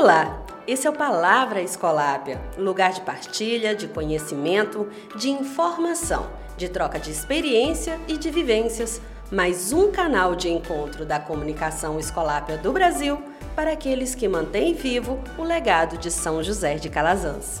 Olá, esse é o Palavra Escolápia, lugar de partilha, de conhecimento, de informação, de troca de experiência e de vivências, mais um canal de encontro da comunicação escolápia do Brasil para aqueles que mantêm vivo o legado de São José de Calazans.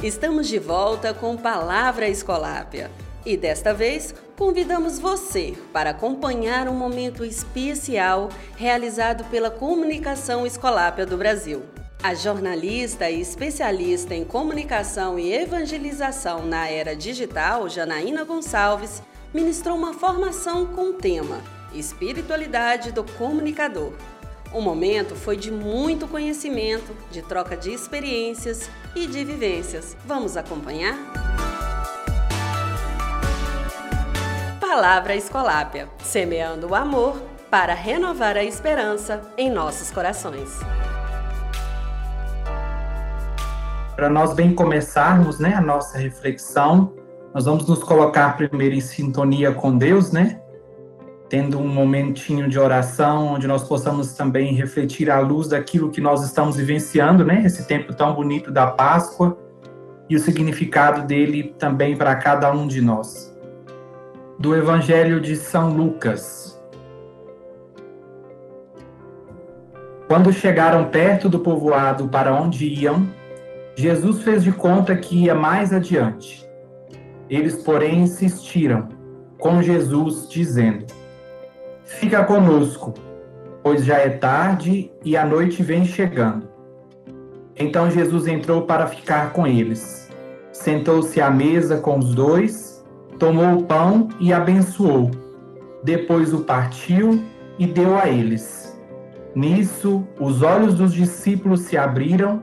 Estamos de volta com Palavra Escolápia e desta vez convidamos você para acompanhar um momento especial realizado pela Comunicação Escolápia do Brasil. A jornalista e especialista em comunicação e evangelização na era digital, Janaína Gonçalves, ministrou uma formação com o tema Espiritualidade do Comunicador. O momento foi de muito conhecimento, de troca de experiências e de vivências. Vamos acompanhar? Palavra Escolápia, semeando o amor para renovar a esperança em nossos corações. Para nós bem começarmos, né, a nossa reflexão, nós vamos nos colocar primeiro em sintonia com Deus, né? Tendo um momentinho de oração onde nós possamos também refletir à luz daquilo que nós estamos vivenciando, né? Esse tempo tão bonito da Páscoa e o significado dele também para cada um de nós do Evangelho de São Lucas. Quando chegaram perto do povoado para onde iam, Jesus fez de conta que ia mais adiante. Eles, porém, insistiram com Jesus, dizendo: Fica conosco, pois já é tarde e a noite vem chegando. Então Jesus entrou para ficar com eles. Sentou-se à mesa com os dois tomou o pão e abençoou. Depois o partiu e deu a eles. Nisso, os olhos dos discípulos se abriram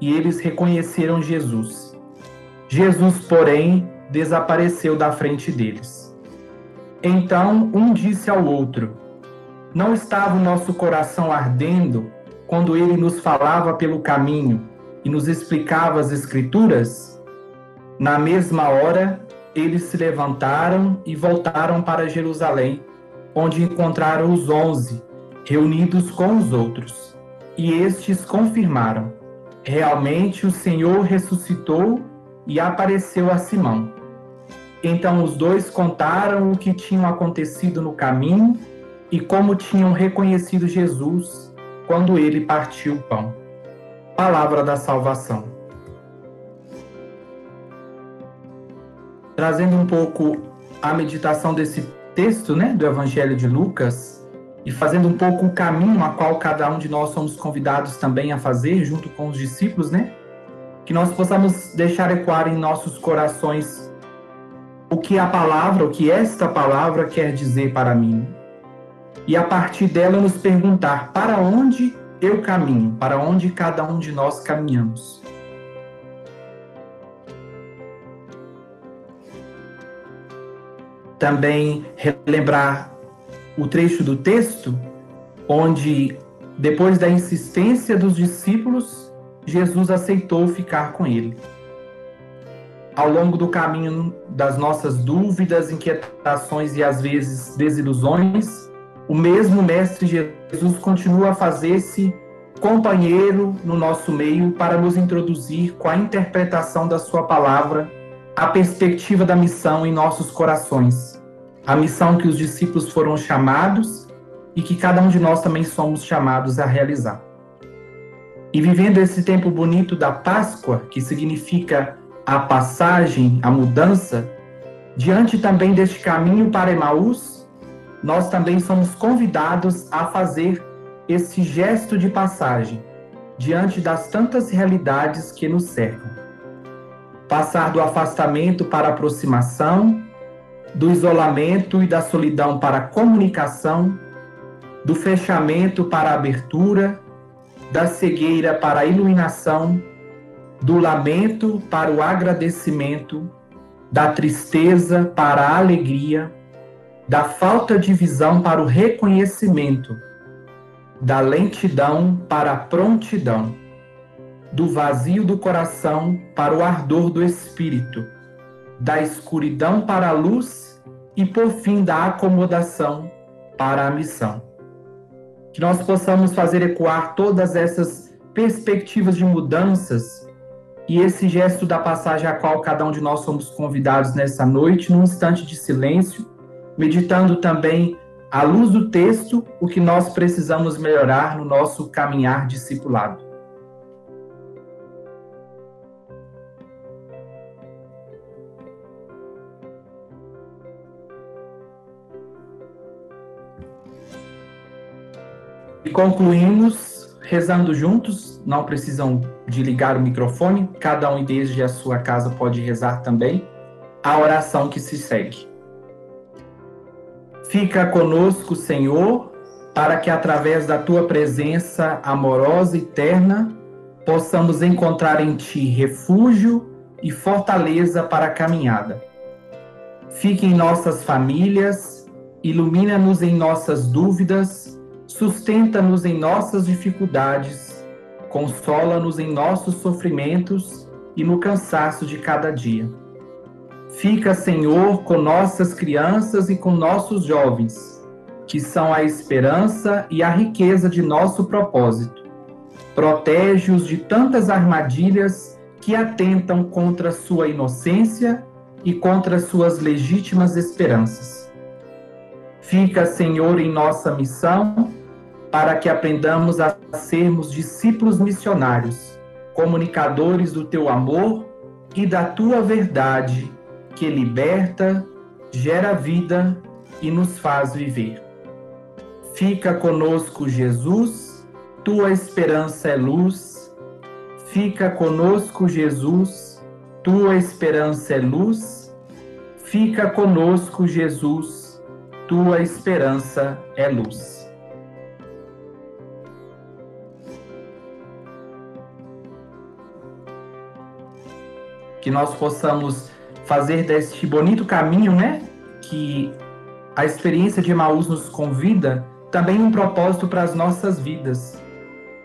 e eles reconheceram Jesus. Jesus, porém, desapareceu da frente deles. Então um disse ao outro: Não estava o nosso coração ardendo quando ele nos falava pelo caminho e nos explicava as Escrituras? Na mesma hora, eles se levantaram e voltaram para Jerusalém, onde encontraram os onze, reunidos com os outros. E estes confirmaram: realmente o Senhor ressuscitou e apareceu a Simão. Então os dois contaram o que tinha acontecido no caminho e como tinham reconhecido Jesus quando ele partiu o pão. Palavra da salvação. Trazendo um pouco a meditação desse texto, né, do Evangelho de Lucas, e fazendo um pouco o caminho a qual cada um de nós somos convidados também a fazer, junto com os discípulos, né? Que nós possamos deixar ecoar em nossos corações o que a palavra, o que esta palavra quer dizer para mim. E a partir dela nos perguntar para onde eu caminho, para onde cada um de nós caminhamos. Também relembrar o trecho do texto onde, depois da insistência dos discípulos, Jesus aceitou ficar com ele. Ao longo do caminho das nossas dúvidas, inquietações e às vezes desilusões, o mesmo Mestre Jesus continua a fazer-se companheiro no nosso meio para nos introduzir com a interpretação da Sua palavra a perspectiva da missão em nossos corações. A missão que os discípulos foram chamados e que cada um de nós também somos chamados a realizar. E vivendo esse tempo bonito da Páscoa, que significa a passagem, a mudança, diante também deste caminho para Emaús, nós também somos convidados a fazer esse gesto de passagem diante das tantas realidades que nos cercam passar do afastamento para a aproximação, do isolamento e da solidão para a comunicação, do fechamento para a abertura, da cegueira para a iluminação, do lamento para o agradecimento, da tristeza para a alegria, da falta de visão para o reconhecimento, da lentidão para a prontidão do vazio do coração para o ardor do espírito, da escuridão para a luz e, por fim, da acomodação para a missão. que nós possamos fazer ecoar todas essas perspectivas de mudanças e esse gesto da passagem a qual cada um de nós somos convidados nessa noite, num instante de silêncio, meditando também à luz do texto o que nós precisamos melhorar no nosso caminhar discipulado. E concluímos rezando juntos, não precisam de ligar o microfone, cada um desde a sua casa pode rezar também, a oração que se segue. Fica conosco, Senhor, para que através da tua presença amorosa e eterna possamos encontrar em ti refúgio e fortaleza para a caminhada. Fique em nossas famílias, ilumina-nos em nossas dúvidas sustenta-nos em nossas dificuldades, consola-nos em nossos sofrimentos e no cansaço de cada dia. Fica, Senhor, com nossas crianças e com nossos jovens, que são a esperança e a riqueza de nosso propósito. Protege-os de tantas armadilhas que atentam contra sua inocência e contra suas legítimas esperanças. Fica, Senhor, em nossa missão para que aprendamos a sermos discípulos missionários, comunicadores do teu amor e da tua verdade, que liberta, gera vida e nos faz viver. Fica conosco, Jesus, tua esperança é luz. Fica conosco, Jesus, tua esperança é luz. Fica conosco, Jesus, tua esperança é luz. Que nós possamos fazer deste bonito caminho, né? Que a experiência de Emaús nos convida, também um propósito para as nossas vidas.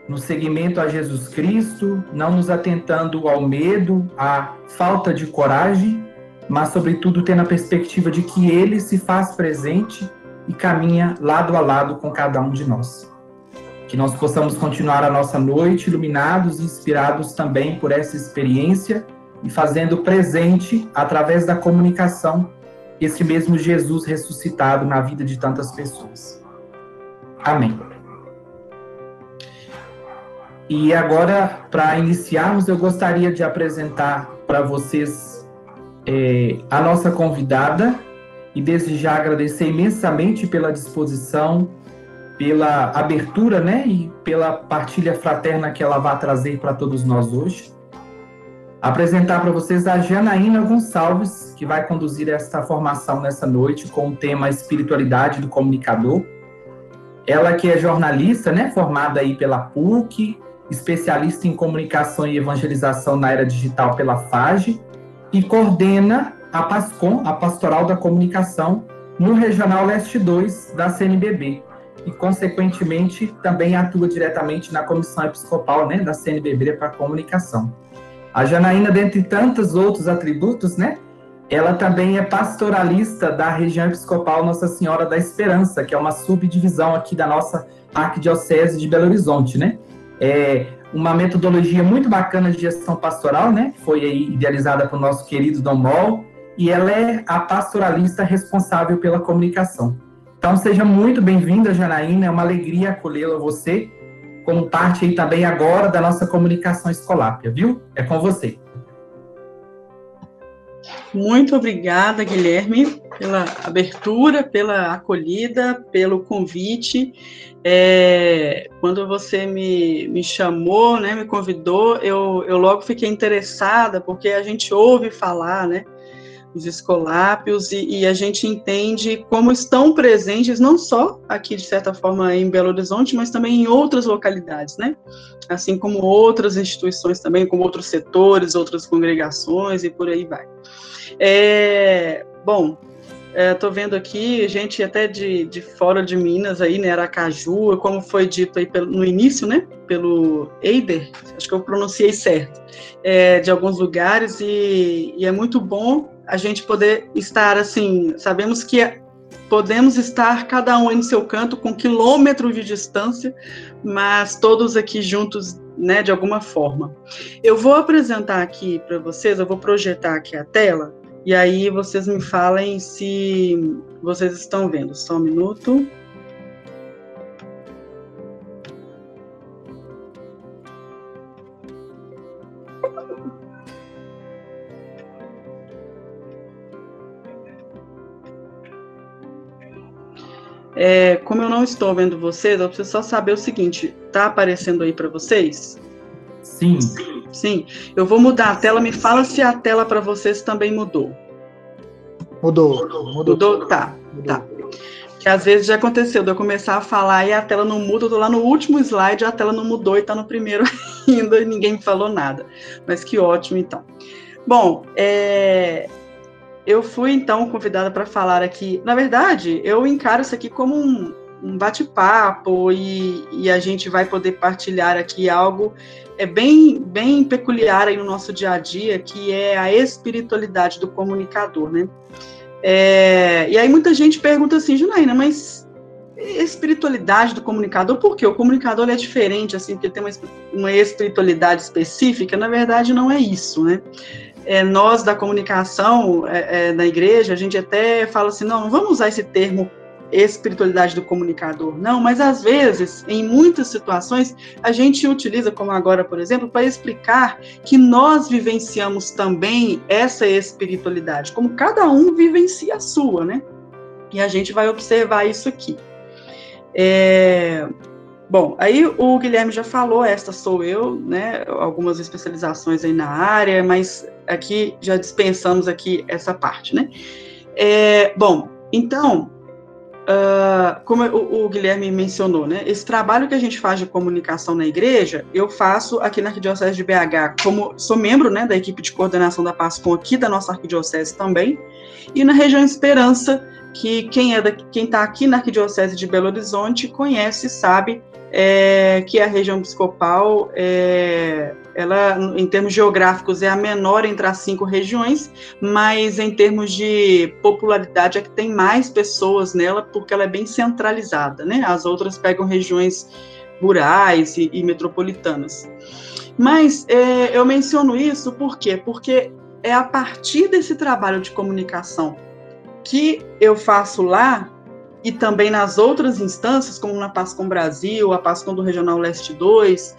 No seguimento a Jesus Cristo, não nos atentando ao medo, à falta de coragem, mas, sobretudo, tendo a perspectiva de que Ele se faz presente e caminha lado a lado com cada um de nós. Que nós possamos continuar a nossa noite iluminados e inspirados também por essa experiência e fazendo presente, através da comunicação, esse mesmo Jesus ressuscitado na vida de tantas pessoas. Amém. E agora, para iniciarmos, eu gostaria de apresentar para vocês é, a nossa convidada e desde já agradecer imensamente pela disposição, pela abertura, né, e pela partilha fraterna que ela vai trazer para todos nós hoje apresentar para vocês a Janaína Gonçalves, que vai conduzir esta formação nessa noite com o tema Espiritualidade do Comunicador. Ela que é jornalista, né, formada aí pela PUC, especialista em comunicação e evangelização na era digital pela FAGE e coordena a PASCOM, a Pastoral da Comunicação, no Regional Leste 2 da CNBB e, consequentemente, também atua diretamente na Comissão Episcopal né, da CNBB para Comunicação. A Janaína, dentre tantos outros atributos, né? Ela também é pastoralista da região episcopal Nossa Senhora da Esperança, que é uma subdivisão aqui da nossa arquidiocese de Belo Horizonte, né? É uma metodologia muito bacana de gestão pastoral, né? Foi aí idealizada pelo nosso querido Dom Mol, e ela é a pastoralista responsável pela comunicação. Então, seja muito bem-vinda, Janaína, é uma alegria acolhê-la você como parte aí também agora da nossa comunicação escolápia, viu? É com você. Muito obrigada, Guilherme, pela abertura, pela acolhida, pelo convite. É, quando você me, me chamou, né, me convidou, eu, eu logo fiquei interessada, porque a gente ouve falar, né, os escolápios, e, e, a gente entende como estão presentes, não só aqui, de certa forma, em Belo Horizonte, mas também em outras localidades, né? Assim como outras instituições também, como outros setores, outras congregações e por aí vai. É, bom, Estou é, vendo aqui gente até de, de fora de Minas, aí, né, Aracaju, como foi dito aí pelo, no início, né, pelo Eider, acho que eu pronunciei certo, é, de alguns lugares, e, e, é muito bom a gente poder estar, assim, sabemos que podemos estar cada um em seu canto com quilômetros de distância, mas todos aqui juntos, né, de alguma forma. Eu vou apresentar aqui para vocês, eu vou projetar aqui a tela, e aí vocês me falem se vocês estão vendo. Só um minuto. É, como eu não estou vendo vocês, eu preciso só saber o seguinte: tá aparecendo aí para vocês? Sim. Sim. Eu vou mudar a tela. Me fala se a tela para vocês também mudou. Mudou. Mudou. Mudou? Tá. Mudou. Tá. Que às vezes já aconteceu de eu começar a falar e a tela não muda, eu tô lá no último slide, a tela não mudou e tá no primeiro ainda e ninguém me falou nada. Mas que ótimo, então. Bom, é, eu fui então convidada para falar aqui. Na verdade, eu encaro isso aqui como um, um bate-papo e, e, a gente vai poder partilhar aqui algo é bem bem peculiar aí no nosso dia a dia, que é a espiritualidade do comunicador, né? É, e aí muita gente pergunta assim, Junaína, mas espiritualidade do comunicador, por quê? O comunicador é diferente, assim, porque tem uma, uma espiritualidade específica, na verdade não é isso, né? É, nós da comunicação é, é, na igreja, a gente até fala assim, não, não vamos usar esse termo espiritualidade do comunicador, não, mas às vezes, em muitas situações, a gente utiliza, como agora, por exemplo, para explicar que nós vivenciamos também essa espiritualidade, como cada um vivencia a sua, né? E a gente vai observar isso aqui. É, Bom, aí o Guilherme já falou, esta sou eu, né? Algumas especializações aí na área, mas aqui já dispensamos aqui essa parte, né? É, bom, então, uh, como o, o, Guilherme mencionou, né? Esse trabalho que a gente faz de comunicação na igreja, eu faço aqui na Arquidiocese de BH, como sou membro, né, da equipe de coordenação da PASCOM aqui da nossa Arquidiocese também, e na região Esperança, que quem é da, quem está aqui na Arquidiocese de Belo Horizonte conhece, sabe é, que a região episcopal, é, ela, em termos geográficos, é a menor entre as cinco regiões, mas em termos de popularidade é que tem mais pessoas nela, porque ela é bem centralizada, né? As outras pegam regiões rurais e, e metropolitanas. Mas é, eu menciono isso por quê? Porque é a partir desse trabalho de comunicação que eu faço lá e também nas outras instâncias, como na Pascom Brasil, a Pascom do Regional Leste 2,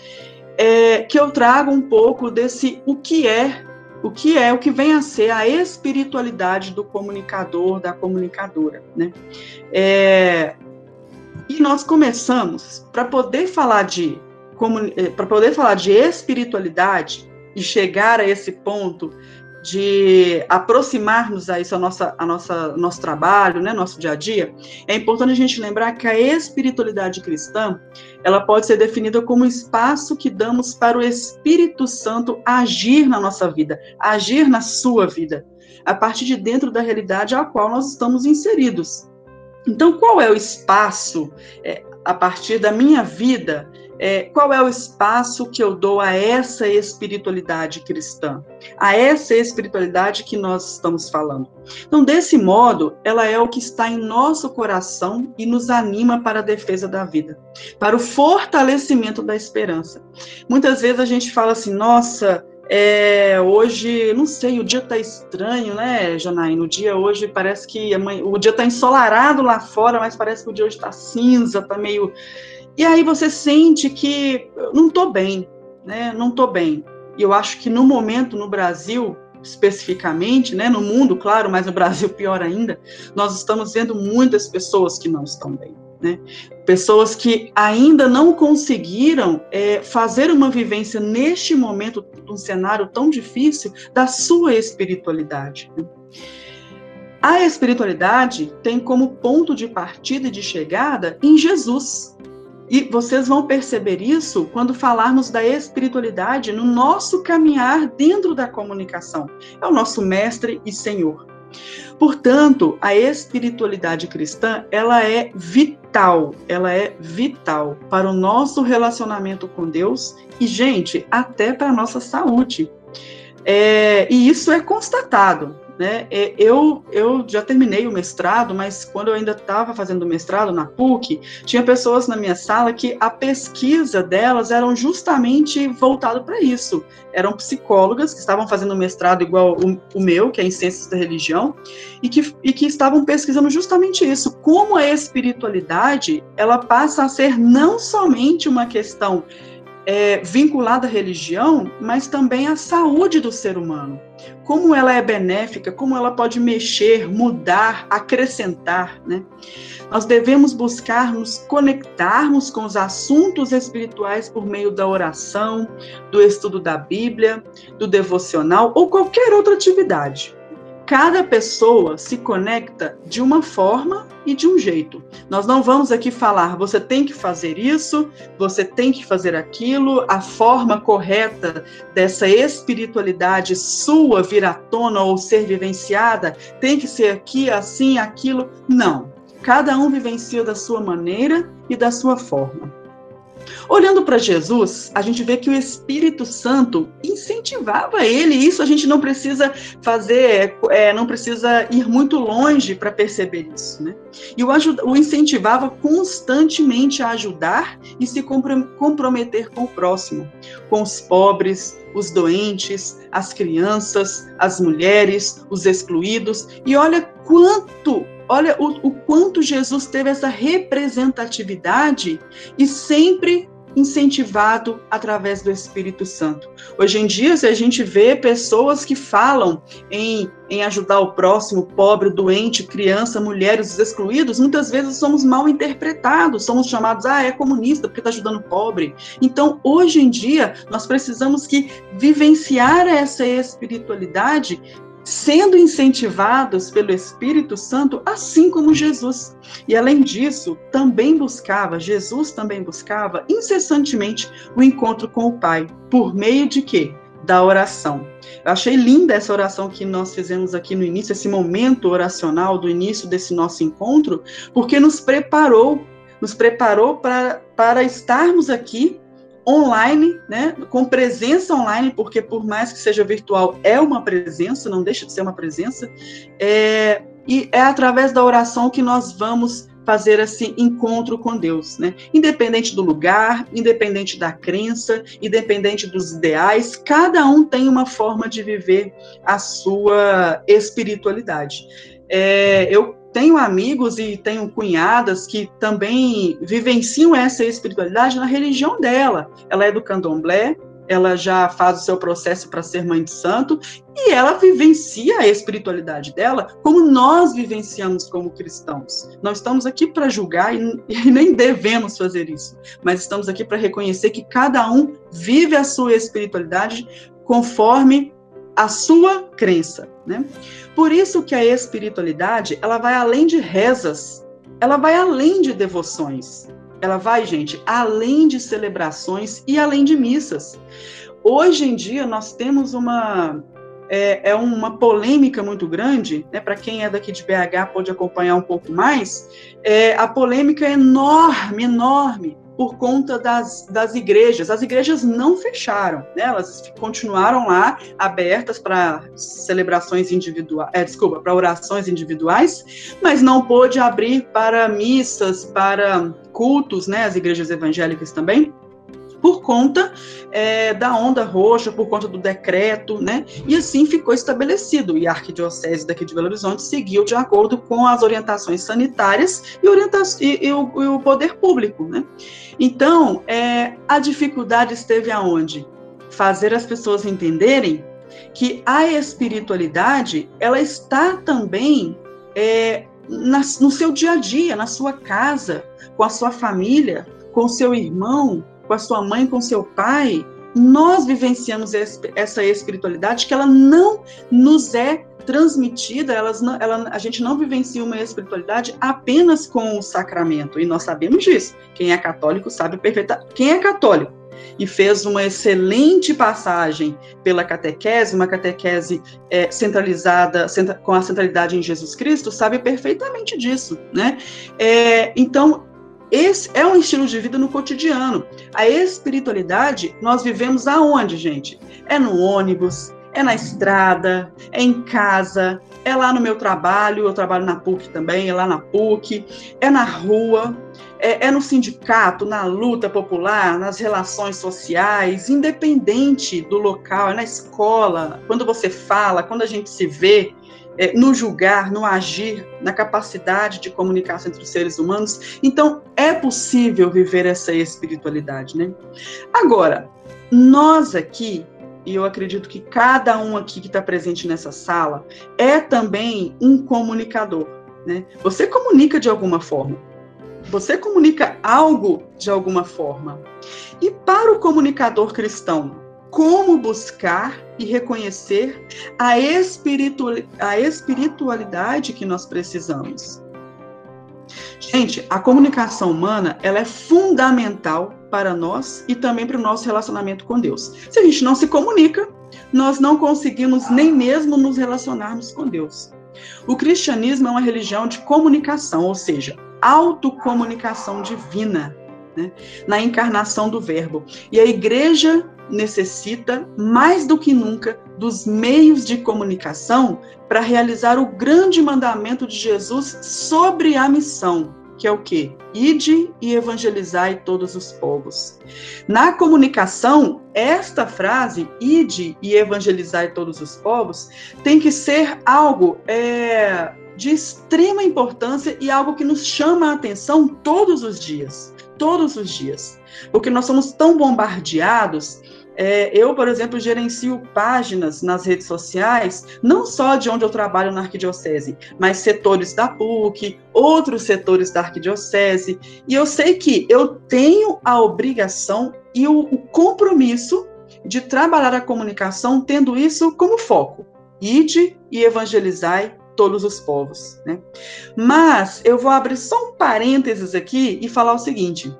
é, que eu trago um pouco desse o que é, o que é, o que vem a ser a espiritualidade do comunicador, da comunicadora, né? É, e nós começamos para poder falar de é, para poder falar de espiritualidade e chegar a esse ponto de aproximar-nos a isso, a nossa, a nossa, nosso trabalho, né, nosso dia a dia, é importante a gente lembrar que a espiritualidade cristã, ela pode ser definida como espaço que damos para o Espírito Santo agir na nossa vida, agir na sua vida, a partir de dentro da realidade a qual nós estamos inseridos. Então, qual é o espaço é, a partir da minha vida é, qual é o espaço que eu dou a essa espiritualidade cristã, a essa espiritualidade que nós estamos falando. Então, desse modo, ela é o que está em nosso coração e nos anima para a defesa da vida, para o fortalecimento da esperança. Muitas vezes a gente fala assim, nossa, é, hoje, não sei, o dia está estranho, né, Janaína? O dia hoje parece que o dia está ensolarado lá fora, mas parece que o dia hoje está cinza, está meio e aí você sente que não estou bem, né? Não estou bem. E eu acho que no momento no Brasil, especificamente, né, no mundo, claro, mas no Brasil pior ainda, nós estamos vendo muitas pessoas que não estão bem. Né? Pessoas que ainda não conseguiram é, fazer uma vivência neste momento, um cenário tão difícil, da sua espiritualidade. Né? A espiritualidade tem como ponto de partida e de chegada em Jesus. E vocês vão perceber isso quando falarmos da espiritualidade no nosso caminhar dentro da comunicação. É o nosso mestre e senhor. Portanto, a espiritualidade cristã, ela é vital, ela é vital para o nosso relacionamento com Deus e, gente, até para a nossa saúde. É, e isso é constatado. Né? É, eu, eu já terminei o mestrado, mas quando eu ainda estava fazendo o mestrado na PUC, tinha pessoas na minha sala que a pesquisa delas eram justamente voltado para isso. Eram psicólogas que estavam fazendo mestrado igual o, o, meu, que é em Ciências da Religião, e que, e que estavam pesquisando justamente isso, como a espiritualidade ela passa a ser não somente uma questão é, vinculada à religião, mas também à saúde do ser humano. Como ela é benéfica, como ela pode mexer, mudar, acrescentar, né? Nós devemos buscar nos conectarmos com os assuntos espirituais por meio da oração, do estudo da Bíblia, do devocional ou qualquer outra atividade cada pessoa se conecta de uma forma e de um jeito. Nós não vamos aqui falar, você tem que fazer isso, você tem que fazer aquilo, a forma correta dessa espiritualidade sua vir à tona ou ser vivenciada tem que ser aqui, assim, aquilo. Não. Cada um vivencia da sua maneira e da sua forma. Olhando para Jesus, a gente vê que o Espírito Santo incentivava ele. Isso a gente não precisa fazer, é, não precisa ir muito longe para perceber isso, né? E o, o, incentivava constantemente a ajudar e se comprometer com o próximo, com os pobres, os doentes, as crianças, as mulheres, os excluídos. E olha quanto olha o, o, quanto Jesus teve essa representatividade e sempre incentivado através do Espírito Santo. Hoje em dia, se a gente vê pessoas que falam em, em ajudar o próximo, pobre, doente, criança, mulheres, os excluídos, muitas vezes somos mal interpretados, somos chamados, ah, é comunista porque está ajudando o pobre. Então, hoje em dia, nós precisamos que vivenciar essa espiritualidade sendo incentivados pelo Espírito Santo, assim como Jesus. E além disso, também buscava, Jesus também buscava incessantemente o encontro com o Pai, por meio de quê? Da oração. Eu achei linda essa oração que nós fizemos aqui no início, esse momento oracional do início desse nosso encontro, porque nos preparou, nos preparou para, para estarmos aqui online, né, com presença online, porque por mais que seja virtual, é uma presença, não deixa de ser uma presença, é, e é através da oração que nós vamos fazer esse encontro com Deus, né? Independente do lugar, independente da crença, independente dos ideais, cada um tem uma forma de viver a sua espiritualidade. É, eu tenho amigos e tenho cunhadas que também vivenciam essa espiritualidade na religião dela. Ela é do candomblé, ela já faz o seu processo para ser mãe de santo e ela vivencia a espiritualidade dela como nós vivenciamos como cristãos. Não estamos aqui para julgar e, e, nem devemos fazer isso, mas estamos aqui para reconhecer que cada um vive a sua espiritualidade conforme a sua crença, né? Por isso que a espiritualidade, ela vai além de rezas, ela vai além de devoções. Ela vai, gente, além de celebrações e além de missas. Hoje em dia nós temos uma é, é uma polêmica muito grande, né? Para quem é daqui de BH pode acompanhar um pouco mais. É, a polêmica é enorme, enorme por conta das, das igrejas. As igrejas não fecharam, né? elas continuaram lá abertas para celebrações individuais, é, desculpa, para orações individuais, mas não pôde abrir para missas, para cultos, né? As igrejas evangélicas também por conta é, da onda roxa, por conta do decreto, né? E assim ficou estabelecido. E a Arquidiocese daqui de Belo Horizonte seguiu de acordo com as orientações sanitárias e, orienta e, e, o, e o, poder público, né? Então, é, a dificuldade esteve aonde? Fazer as pessoas entenderem que a espiritualidade, ela está também é, na, no seu dia a dia, na sua casa, com a sua família, com o seu irmão, com a sua mãe, com seu pai, nós vivenciamos essa espiritualidade que ela não nos é transmitida, elas não, ela, a gente não vivencia uma espiritualidade apenas com o sacramento, e nós sabemos disso. Quem é católico sabe perfeitamente. Quem é católico e fez uma excelente passagem pela catequese, uma catequese é, centralizada, com a centralidade em Jesus Cristo, sabe perfeitamente disso, né? É, então, esse é um estilo de vida no cotidiano. A espiritualidade nós vivemos aonde, gente? É no ônibus, é na estrada, é em casa, é lá no meu trabalho, eu trabalho na PUC também, é lá na PUC, é na rua, é, é no sindicato, na luta popular, nas relações sociais, independente do local, é na escola, quando você fala, quando a gente se vê, é, no julgar, no agir, na capacidade de comunicação entre os seres humanos. Então, é possível viver essa espiritualidade, né? Agora, nós aqui, e eu acredito que cada um aqui que está presente nessa sala, é também um comunicador, né? Você comunica de alguma forma. Você comunica algo de alguma forma. E para o comunicador cristão, como buscar e reconhecer a, espiritu a espiritualidade que nós precisamos. Gente, a comunicação humana ela é fundamental para nós e também para o nosso relacionamento com Deus. Se a gente não se comunica, nós não conseguimos nem mesmo nos relacionarmos com Deus. O cristianismo é uma religião de comunicação, ou seja, autocomunicação divina, né? na encarnação do Verbo. E a igreja necessita, mais do que nunca, dos meios de comunicação para realizar o grande mandamento de Jesus sobre a missão, que é o quê? Ide e evangelizai todos os povos. Na comunicação, esta frase, ide e evangelizai todos os povos, tem que ser algo é, de extrema importância e algo que nos chama a atenção todos os dias. Todos os dias. Porque nós somos tão bombardeados é, eu, por exemplo, gerencio páginas nas redes sociais, não só de onde eu trabalho na arquidiocese, mas setores da PUC, outros setores da arquidiocese, e eu sei que eu tenho a obrigação e o, o compromisso de trabalhar a comunicação tendo isso como foco. Ide e evangelizai todos os povos. Né? Mas eu vou abrir só um parênteses aqui e falar o seguinte: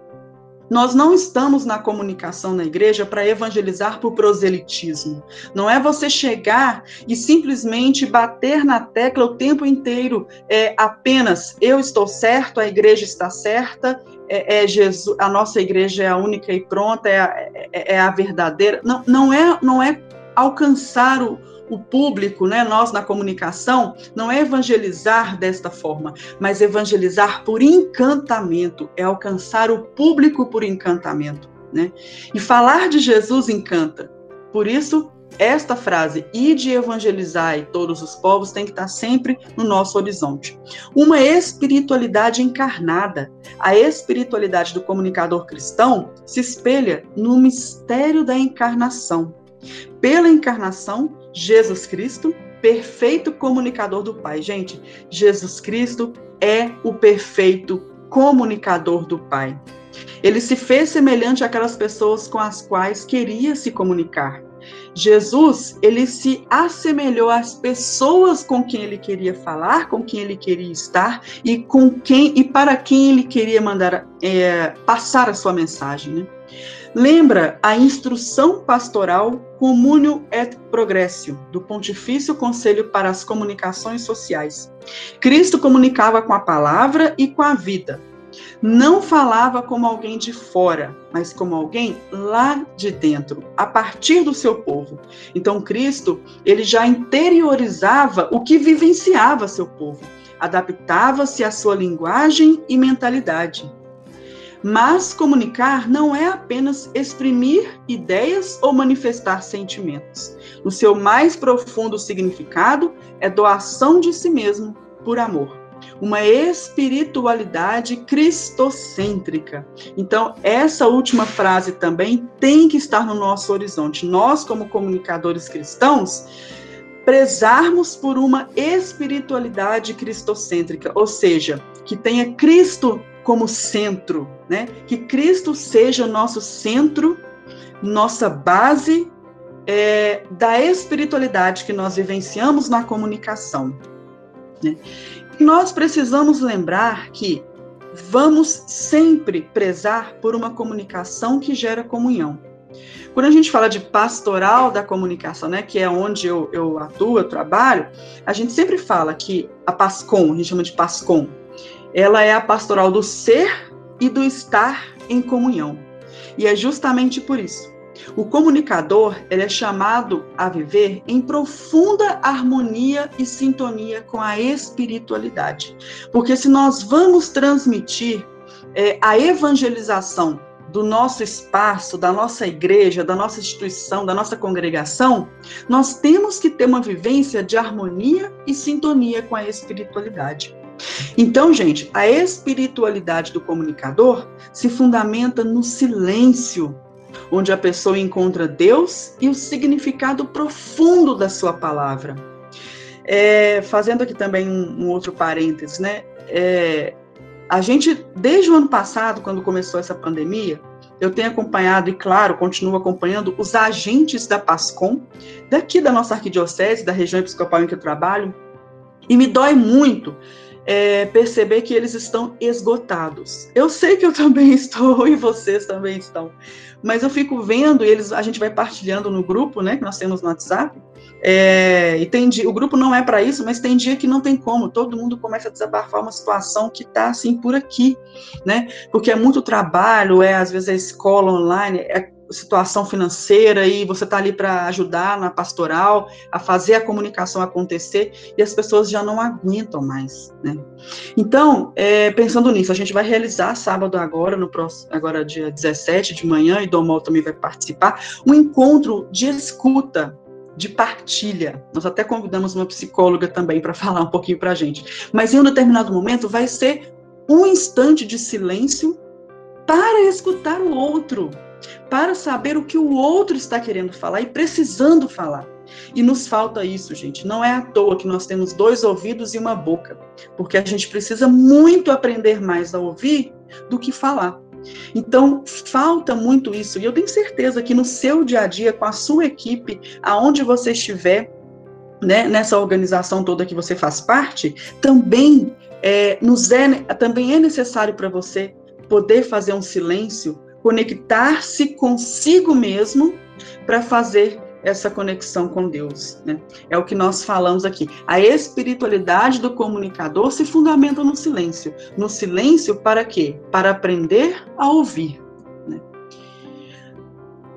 nós não estamos na comunicação na igreja para evangelizar por proselitismo. Não é você chegar e simplesmente bater na tecla o tempo inteiro, é apenas eu estou certo, a igreja está certa, é, é Jesus, a nossa igreja é a única e pronta, é a, é, é a verdadeira. Não, não é, não é alcançar o, o público, né, nós na comunicação, não é evangelizar desta forma, mas evangelizar por encantamento, é alcançar o público por encantamento. Né? E falar de Jesus encanta. Por isso, esta frase, ide evangelizai todos os povos, tem que estar sempre no nosso horizonte. Uma espiritualidade encarnada. A espiritualidade do comunicador cristão se espelha no mistério da encarnação. Pela encarnação, Jesus Cristo, perfeito comunicador do Pai. Gente, Jesus Cristo é o perfeito comunicador do Pai. Ele se fez semelhante àquelas pessoas com as quais queria se comunicar. Jesus, ele se assemelhou às pessoas com quem ele queria falar, com quem ele queria estar e com quem e para quem ele queria mandar é, passar a sua mensagem. Né? Lembra a instrução pastoral Communio et Progressio, do Pontifício Conselho para as Comunicações Sociais. Cristo comunicava com a palavra e com a vida. Não falava como alguém de fora, mas como alguém lá de dentro, a partir do seu povo. Então Cristo, ele já interiorizava o que vivenciava seu povo, adaptava-se à sua linguagem e mentalidade. Mas comunicar não é apenas exprimir ideias ou manifestar sentimentos. No seu mais profundo significado, é doação de si mesmo por amor. Uma espiritualidade cristocêntrica. Então, essa última frase também tem que estar no nosso horizonte. Nós, como comunicadores cristãos, prezarmos por uma espiritualidade cristocêntrica, ou seja, que tenha Cristo como centro, né? Que Cristo seja nosso centro, nossa base é, da espiritualidade que nós vivenciamos na comunicação. Né? Nós precisamos lembrar que vamos sempre prezar por uma comunicação que gera comunhão. Quando a gente fala de pastoral da comunicação, né, que é onde eu, eu atuo, eu trabalho, a gente sempre fala que a PASCOM, a gente chama de PASCOM, ela é a pastoral do ser e do estar em comunhão. E é justamente por isso O comunicador ele é chamado a viver em profunda harmonia e sintonia com a espiritualidade. Porque se nós vamos transmitir é, a evangelização do nosso espaço, da nossa igreja, da nossa instituição, da nossa congregação, nós temos que ter uma vivência de harmonia e sintonia com a espiritualidade. Então, gente, a espiritualidade do comunicador se fundamenta no silêncio, onde a pessoa encontra Deus e o significado profundo da sua palavra. É, fazendo aqui também um, um outro parênteses, né? É, a gente, desde o ano passado, quando começou essa pandemia, eu tenho acompanhado, e claro, continuo acompanhando, os agentes da PASCOM, daqui da nossa arquidiocese, da região episcopal em que eu trabalho, e me dói muito é, perceber que eles estão esgotados. Eu sei que eu também estou, e vocês também estão, mas eu fico vendo, e eles, a gente vai partilhando no grupo, né, que nós temos no WhatsApp, é, e tem dia, o grupo não é para isso, mas tem dia que não tem como, todo mundo começa a desabafar uma situação que está assim por aqui, né, porque é muito trabalho, é às vezes a escola online, é situação financeira e você está ali para ajudar na pastoral, a fazer a comunicação acontecer e as pessoas já não aguentam mais, né? Então, é, pensando nisso, a gente vai realizar sábado agora, no próximo, agora dia 17 de manhã, e Domol também vai participar, um encontro de escuta, de partilha. Nós até convidamos uma psicóloga também para falar um pouquinho para a gente. Mas em um determinado momento vai ser um instante de silêncio para escutar o outro, para saber o que o outro está querendo falar e precisando falar. E nos falta isso, gente. Não é à toa que nós temos dois ouvidos e uma boca, porque a gente precisa muito aprender mais a ouvir do que falar. Então, falta muito isso. E eu tenho certeza que no seu dia a dia, com a sua equipe, aonde você estiver, né, nessa organização toda que você faz parte, também é, nos é, também é necessário para você poder fazer um silêncio conectar-se consigo mesmo para fazer essa conexão com Deus. Né? É o que nós falamos aqui. A espiritualidade do comunicador se fundamenta no silêncio. No silêncio, para quê? Para aprender a ouvir. Né?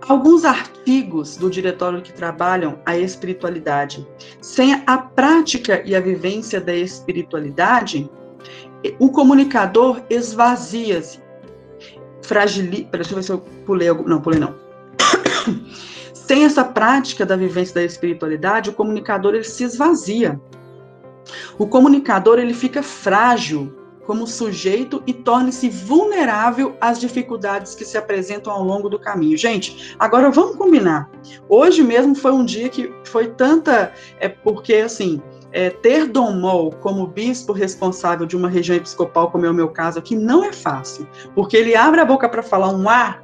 Alguns artigos do diretório que trabalham a espiritualidade. Sem a prática e a vivência da espiritualidade, o comunicador esvazia-se fragiliza. Deixa eu ver se eu pulei algum. Não, pulei não. Sem essa prática da vivência da espiritualidade, o comunicador ele se esvazia. O comunicador ele fica frágil como sujeito e torna-se vulnerável às dificuldades que se apresentam ao longo do caminho. Gente, agora vamos combinar. Hoje mesmo foi um dia que foi tanta. É porque, assim, é, ter Dom Mol como bispo responsável de uma região episcopal, como é o meu caso aqui, não é fácil, porque ele abre a boca para falar um A,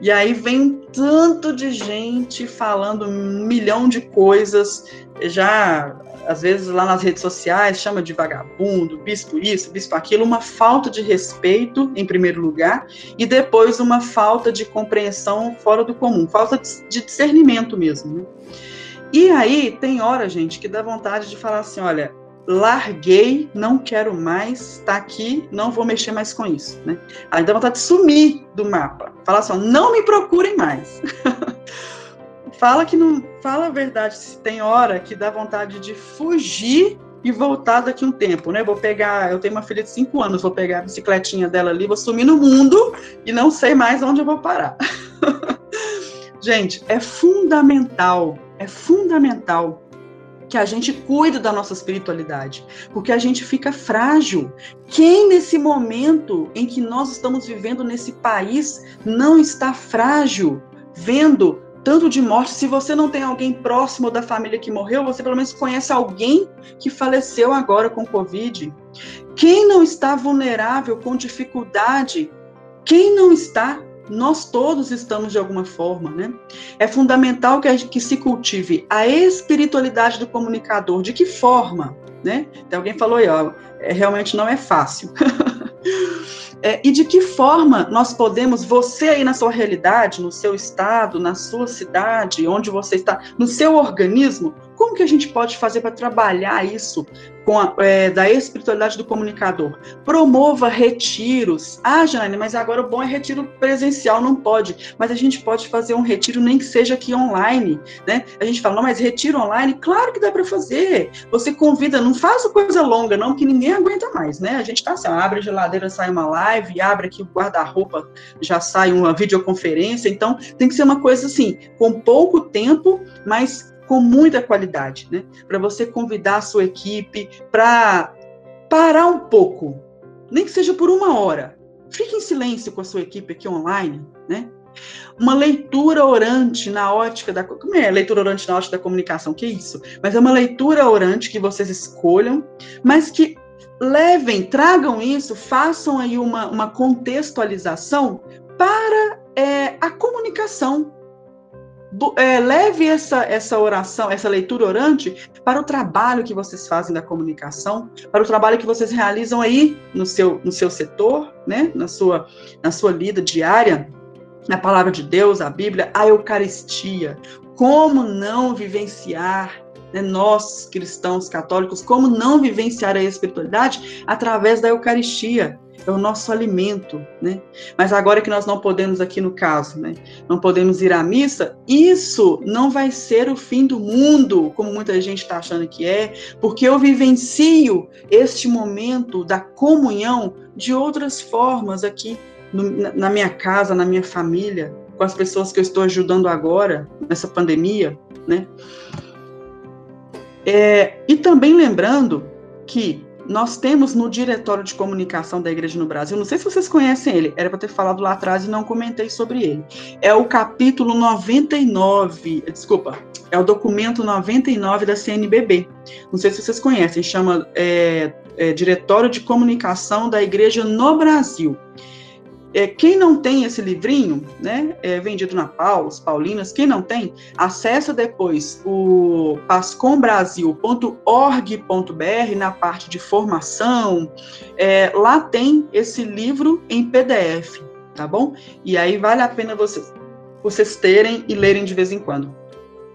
e aí vem tanto de gente falando um milhão de coisas, já às vezes lá nas redes sociais chama de vagabundo, bispo isso, bispo aquilo, uma falta de respeito, em primeiro lugar, e depois uma falta de compreensão fora do comum, falta de discernimento mesmo. Né? E aí tem hora, gente, que dá vontade de falar assim, olha, larguei, não quero mais, tá aqui, não vou mexer mais com isso, né? Aí dá vontade de sumir do mapa. Falar assim, não me procurem mais. fala que não, fala a verdade, se tem hora que dá vontade de fugir e voltar daqui um tempo, né? Vou pegar, eu tenho uma filha de 5 anos, vou pegar a bicicletinha dela ali, vou sumir no mundo e não sei mais onde eu vou parar. Gente, é fundamental é fundamental que a gente cuide da nossa espiritualidade, porque a gente fica frágil. Quem nesse momento em que nós estamos vivendo nesse país não está frágil, vendo tanto de morte? Se você não tem alguém próximo da família que morreu, você pelo menos conhece alguém que faleceu agora com Covid. Quem não está vulnerável com dificuldade? Quem não está? Nós todos estamos de alguma forma, né? É fundamental que, que se cultive a espiritualidade do comunicador. De que forma, né? Tem alguém falou aí, ó, é, realmente não é fácil. é, e de que forma nós podemos, você aí na sua realidade, no seu estado, na sua cidade, onde você está, no seu organismo, como que a gente pode fazer para trabalhar isso com a, é, da espiritualidade do comunicador? Promova retiros. Ah, Jane, mas agora o bom é retiro presencial, não pode. Mas a gente pode fazer um retiro nem que seja aqui online, né? A gente fala, não, mas retiro online, claro que dá para fazer. Você convida, não faz coisa longa, não, que ninguém aguenta mais, né? A gente tá assim, abre a geladeira, sai uma live, abre aqui o guarda-roupa, já sai uma videoconferência. Então, tem que ser uma coisa assim, com pouco tempo, mas com muita qualidade, né? Para você convidar a sua equipe para parar um pouco, nem que seja por uma hora. Fique em silêncio com a sua equipe aqui online, né? Uma leitura orante na ótica da. Como é leitura orante na ótica da comunicação? Que isso? Mas é uma leitura orante que vocês escolham, mas que levem, tragam isso, façam aí uma, uma contextualização para é, a comunicação é, leve essa, essa oração, essa leitura orante para o trabalho que vocês fazem da comunicação, para o trabalho que vocês realizam aí no seu, no seu setor, né, na sua, na sua lida diária, na palavra de Deus, a Bíblia, a Eucaristia. Como não vivenciar, né, nós cristãos católicos, como não vivenciar a espiritualidade através da Eucaristia? É o nosso alimento, né? Mas agora que nós não podemos aqui no caso, né? Não podemos ir à missa, isso não vai ser o fim do mundo, como muita gente está achando que é, porque eu vivencio este momento da comunhão de outras formas aqui no, na minha casa, na minha família, com as pessoas que eu estou ajudando agora nessa pandemia, né? É, e também lembrando que nós temos no Diretório de Comunicação da Igreja no Brasil, não sei se vocês conhecem ele, era para ter falado lá atrás e não comentei sobre ele. É o capítulo 99, desculpa, é o documento 99 da CNBB. Não sei se vocês conhecem, chama é, é, Diretório de Comunicação da Igreja no Brasil. É, quem não tem esse livrinho, né, é vendido na Paulos, Paulinas, quem não tem, acessa depois o pascombrasil.org.br na parte de formação, é, lá tem esse livro em PDF, tá bom? E aí vale a pena vocês, vocês terem e lerem de vez em quando.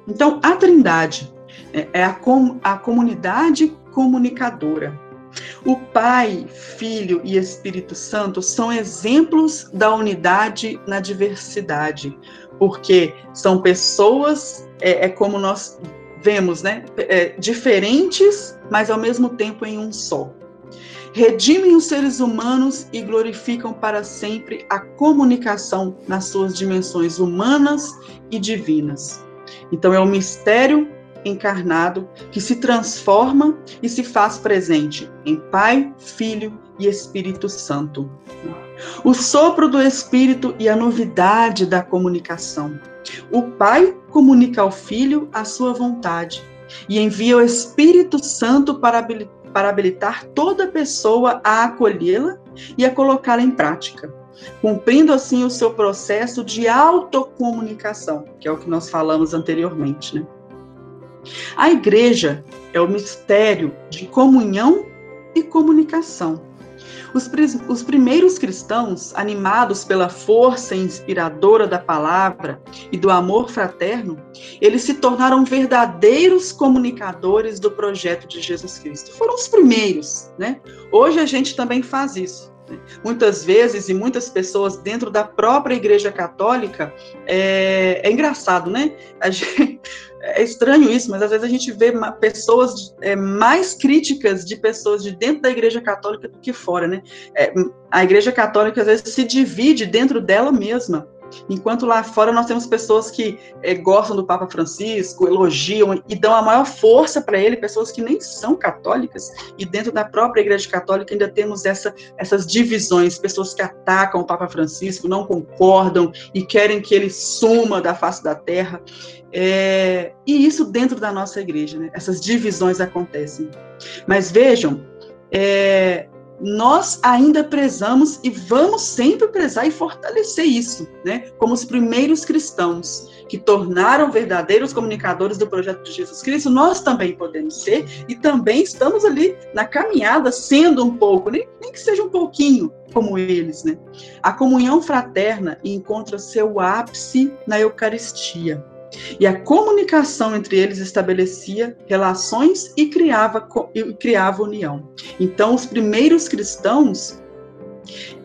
Então, a Trindade é, é a, com, a comunidade comunicadora. O Pai, Filho e Espírito Santo são exemplos da unidade na diversidade, porque são pessoas, é, é como nós vemos, né? É, diferentes, mas ao mesmo tempo em um só. Redimem os seres humanos e glorificam para sempre a comunicação nas suas dimensões humanas e divinas. Então, é o mistério encarnado que se transforma e se faz presente em Pai, Filho e Espírito Santo. O sopro do Espírito e a novidade da comunicação. O Pai comunica ao Filho a sua vontade e envia o Espírito Santo para habilitar toda pessoa a acolhê-la e a colocá-la em prática, cumprindo assim o seu processo de autocomunicação, que é o que nós falamos anteriormente, né? A igreja é o mistério de comunhão e comunicação. Os, os, primeiros cristãos, animados pela força inspiradora da palavra e do amor fraterno, eles se tornaram verdadeiros comunicadores do projeto de Jesus Cristo. Foram os primeiros, né? Hoje a gente também faz isso. Muitas vezes, e muitas pessoas dentro da própria Igreja Católica, é, é engraçado, né? Gente, é estranho isso, mas às vezes a gente vê pessoas é, mais críticas de pessoas de dentro da Igreja Católica do que fora, né? É, a Igreja Católica às vezes se divide dentro dela mesma. Enquanto lá fora nós temos pessoas que é, gostam do Papa Francisco, elogiam e dão a maior força para ele, pessoas que nem são católicas, e dentro da própria Igreja Católica ainda temos essa, essas divisões, pessoas que atacam o Papa Francisco, não concordam e querem que ele suma da face da terra. É, e isso dentro da nossa igreja, né? essas divisões acontecem. Mas vejam, é, nós ainda prezamos e vamos sempre prezar e fortalecer isso, né? Como os primeiros cristãos que tornaram verdadeiros comunicadores do projeto de Jesus Cristo, nós também podemos ser e também estamos ali na caminhada, sendo um pouco, nem, nem que seja um pouquinho como eles, né? A comunhão fraterna encontra seu ápice na Eucaristia. E a comunicação entre eles estabelecia relações e criava, criava união. Então, os primeiros cristãos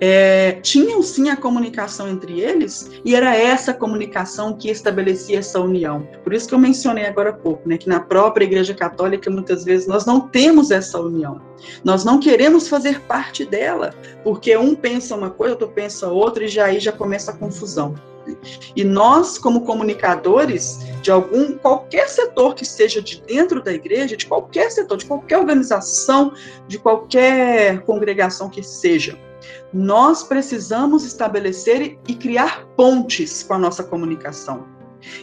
é, tinham sim a comunicação entre eles, e era essa comunicação que estabelecia essa união. Por isso que eu mencionei agora há pouco, né, que na própria Igreja Católica, muitas vezes, nós não temos essa união. Nós não queremos fazer parte dela, porque um pensa uma coisa, outro pensa outra, e já aí já começa a confusão. E nós, como comunicadores de algum, qualquer setor que seja de dentro da igreja, de qualquer setor, de qualquer organização, de qualquer congregação que seja, nós precisamos estabelecer e criar pontes com a nossa comunicação.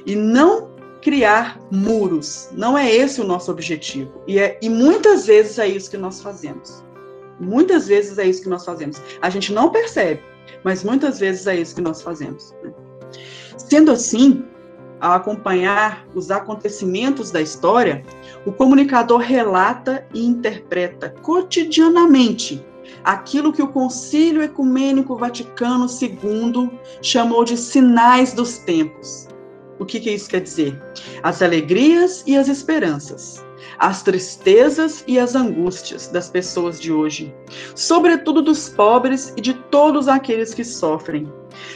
E não criar muros. Não é esse o nosso objetivo. E, é, e muitas vezes é isso que nós fazemos. Muitas vezes é isso que nós fazemos. A gente não percebe, mas muitas vezes é isso que nós fazemos. Né? Sendo assim, ao acompanhar os acontecimentos da história, o comunicador relata e interpreta cotidianamente aquilo que o Concílio Ecumênico Vaticano II chamou de sinais dos tempos. O que, que isso quer dizer? As alegrias e as esperanças, as tristezas e as angústias das pessoas de hoje, sobretudo dos pobres e de todos aqueles que sofrem.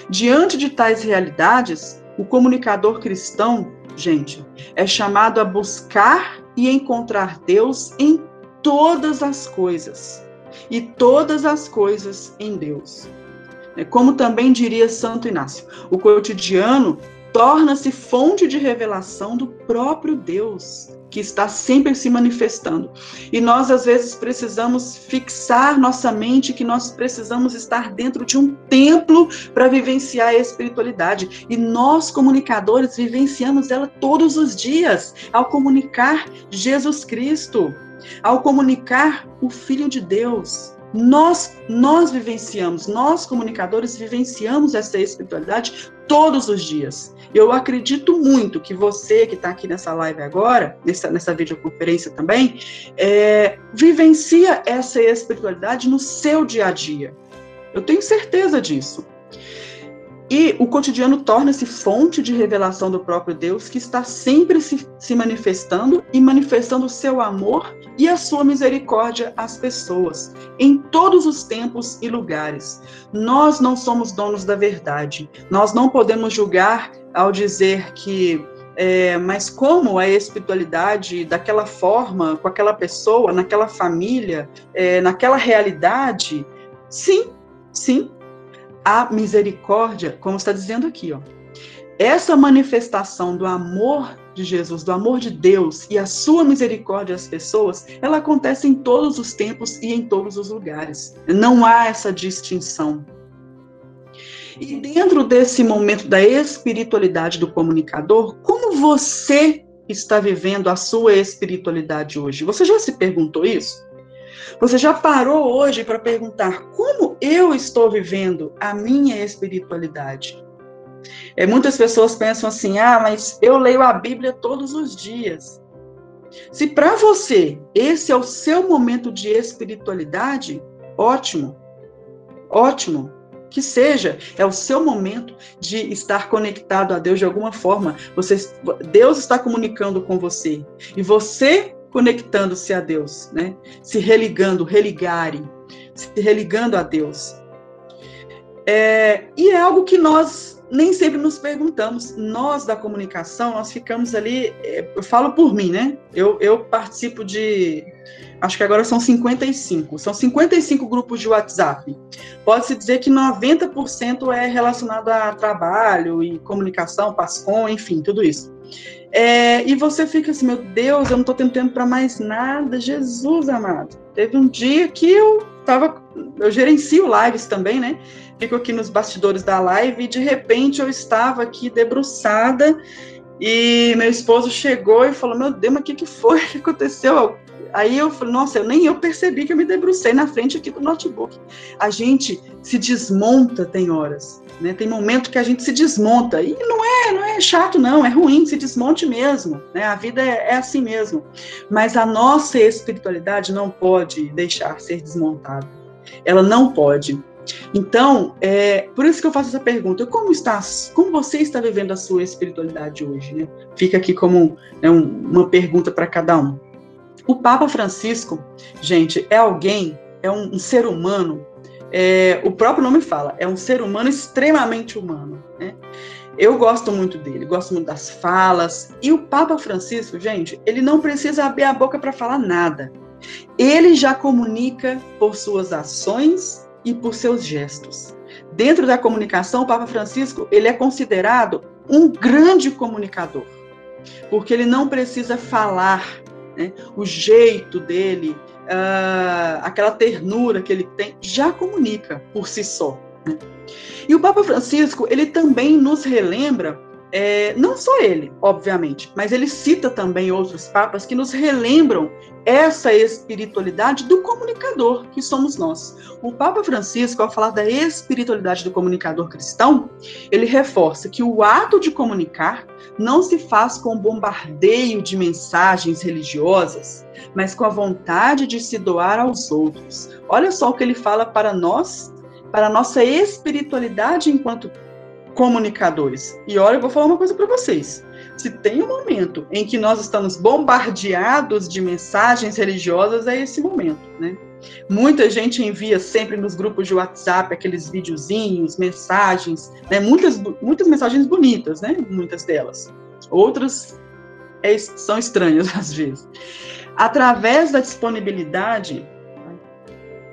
Diante de tais realidades, o comunicador cristão, gente, é chamado a buscar e encontrar Deus em todas as coisas e todas as coisas em Deus. É como também diria Santo Inácio, o cotidiano torna-se fonte de revelação do próprio Deus, que está sempre se manifestando. E nós, às vezes, precisamos fixar nossa mente que nós precisamos estar dentro de um templo para vivenciar a espiritualidade. E nós, comunicadores, vivenciamos ela todos os dias, ao comunicar Jesus Cristo ao comunicar o Filho de Deus. Nós, nós vivenciamos, nós comunicadores vivenciamos essa espiritualidade todos os dias. Eu acredito muito que você que está aqui nessa live agora, nessa, nessa videoconferência também, é, vivencia essa espiritualidade no seu dia a dia. Eu tenho certeza disso. E o cotidiano torna-se fonte de revelação do próprio Deus, que está sempre se, se manifestando e manifestando o seu amor e a sua misericórdia às pessoas, em todos os tempos e lugares. Nós não somos donos da verdade. Nós não podemos julgar ao dizer que é, mas como a espiritualidade daquela forma, com aquela pessoa, naquela família, é, naquela realidade? Sim, sim, a misericórdia, como está dizendo aqui, ó. Essa manifestação do amor de Jesus, do amor de Deus e a sua misericórdia às pessoas, ela acontece em todos os tempos e em todos os lugares. Não há essa distinção. E dentro desse momento da espiritualidade do comunicador, como você está vivendo a sua espiritualidade hoje? Você já se perguntou isso? Você já parou hoje para perguntar como eu estou vivendo a minha espiritualidade? É, muitas pessoas pensam assim: ah, mas eu leio a Bíblia todos os dias. Se para você esse é o seu momento de espiritualidade, ótimo, ótimo. Que seja, é o seu momento de estar conectado a Deus de alguma forma. Você, Deus está comunicando com você. E você conectando-se a Deus, né? Se religando, religare, se religando a Deus. É, e é algo que nós nem sempre nos perguntamos. Nós da comunicação, nós ficamos ali, é, eu falo por mim, né? Eu, eu participo de, acho que agora são 55, são 55 grupos de WhatsApp. Pode-se dizer que 90% é relacionado a trabalho e comunicação, PASCOM, enfim, tudo isso. É, e você fica assim, meu Deus, eu não estou tendo tempo para mais nada, Jesus amado. Teve um dia que eu tava, eu gerencio lives também, né? Fico aqui nos bastidores da live e de repente eu estava aqui debruçada e meu esposo chegou e falou: Meu Deus, mas o que, que foi? O que aconteceu? Aí eu falei: Nossa, eu, nem eu percebi que eu me debrucei na frente aqui do notebook. A gente se desmonta, tem horas. Né? Tem momento que a gente se desmonta. E não é, não é chato, não, é ruim, se desmonte mesmo. Né? A vida é, é assim mesmo. Mas a nossa espiritualidade não pode deixar ser desmontada. Ela não pode. Então, é, por isso que eu faço essa pergunta: como está, como você está vivendo a sua espiritualidade hoje? Né? Fica aqui como né, um, uma pergunta para cada um. O Papa Francisco, gente, é alguém, é um, um ser humano. É, o próprio nome fala, é um ser humano extremamente humano. Né? Eu gosto muito dele, gosto muito das falas. E o Papa Francisco, gente, ele não precisa abrir a boca para falar nada. Ele já comunica por suas ações e por seus gestos. Dentro da comunicação, o Papa Francisco ele é considerado um grande comunicador, porque ele não precisa falar, né? o jeito dele, uh, aquela ternura que ele tem, já comunica por si só. Né? E o Papa Francisco ele também nos relembra é, não só ele, obviamente, mas ele cita também outros papas que nos relembram essa espiritualidade do comunicador que somos nós. O Papa Francisco, ao falar da espiritualidade do comunicador cristão, ele reforça que o ato de comunicar não se faz com bombardeio de mensagens religiosas, mas com a vontade de se doar aos outros. Olha só o que ele fala para nós, para a nossa espiritualidade enquanto comunicadores. E olha, eu vou falar uma coisa para vocês. Se tem um momento em que nós estamos bombardeados de mensagens religiosas, é esse momento, né? Muita gente envia sempre nos grupos de WhatsApp aqueles videozinhos, mensagens, né? Muitas, muitas mensagens bonitas, né? Muitas delas. Outras é, são estranhas às vezes. Através da disponibilidade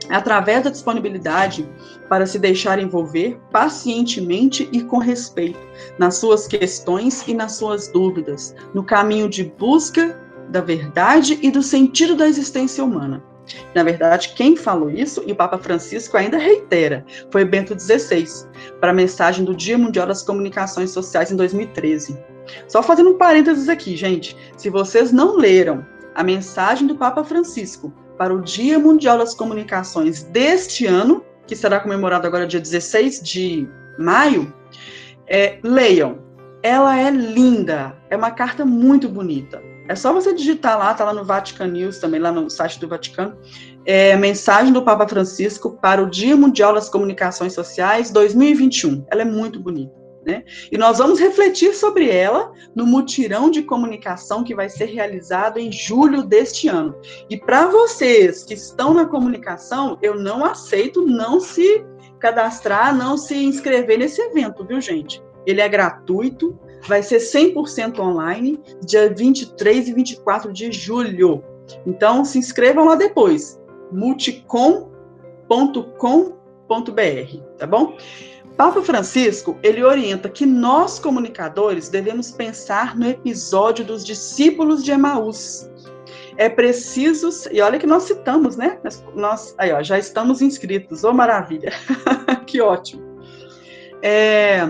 através da disponibilidade para se deixar envolver pacientemente e com respeito nas suas questões e nas suas dúvidas, no caminho de busca da verdade e do sentido da existência humana. Na verdade, quem falou isso, e o Papa Francisco ainda reitera, foi Bento XVI, para a mensagem do Dia Mundial das Comunicações Sociais em 2013. Só fazendo um parênteses aqui, gente, se vocês não leram a mensagem do Papa Francisco para o Dia Mundial das Comunicações deste ano, que será comemorado agora dia 16 de maio, é, leiam. Ela é linda, é uma carta muito bonita. É só você digitar lá, tá lá no Vatican News, também lá no site do Vaticano, é, mensagem do Papa Francisco para o Dia Mundial das Comunicações Sociais 2021. Ela é muito bonita. Né? E nós vamos refletir sobre ela no mutirão de comunicação que vai ser realizado em julho deste ano. E para vocês que estão na comunicação, eu não aceito não se cadastrar, não se inscrever nesse evento, viu, gente? Ele é gratuito, vai ser 100% online, dia 23 e 24 de julho. Então, se inscrevam lá depois, multicom.com.br, tá bom? Papa Francisco, ele orienta que nós comunicadores devemos pensar no episódio dos discípulos de Emaús. É preciso, e olha que nós citamos, né? Nós, aí, ó, já estamos inscritos, ô oh, maravilha, que ótimo. É,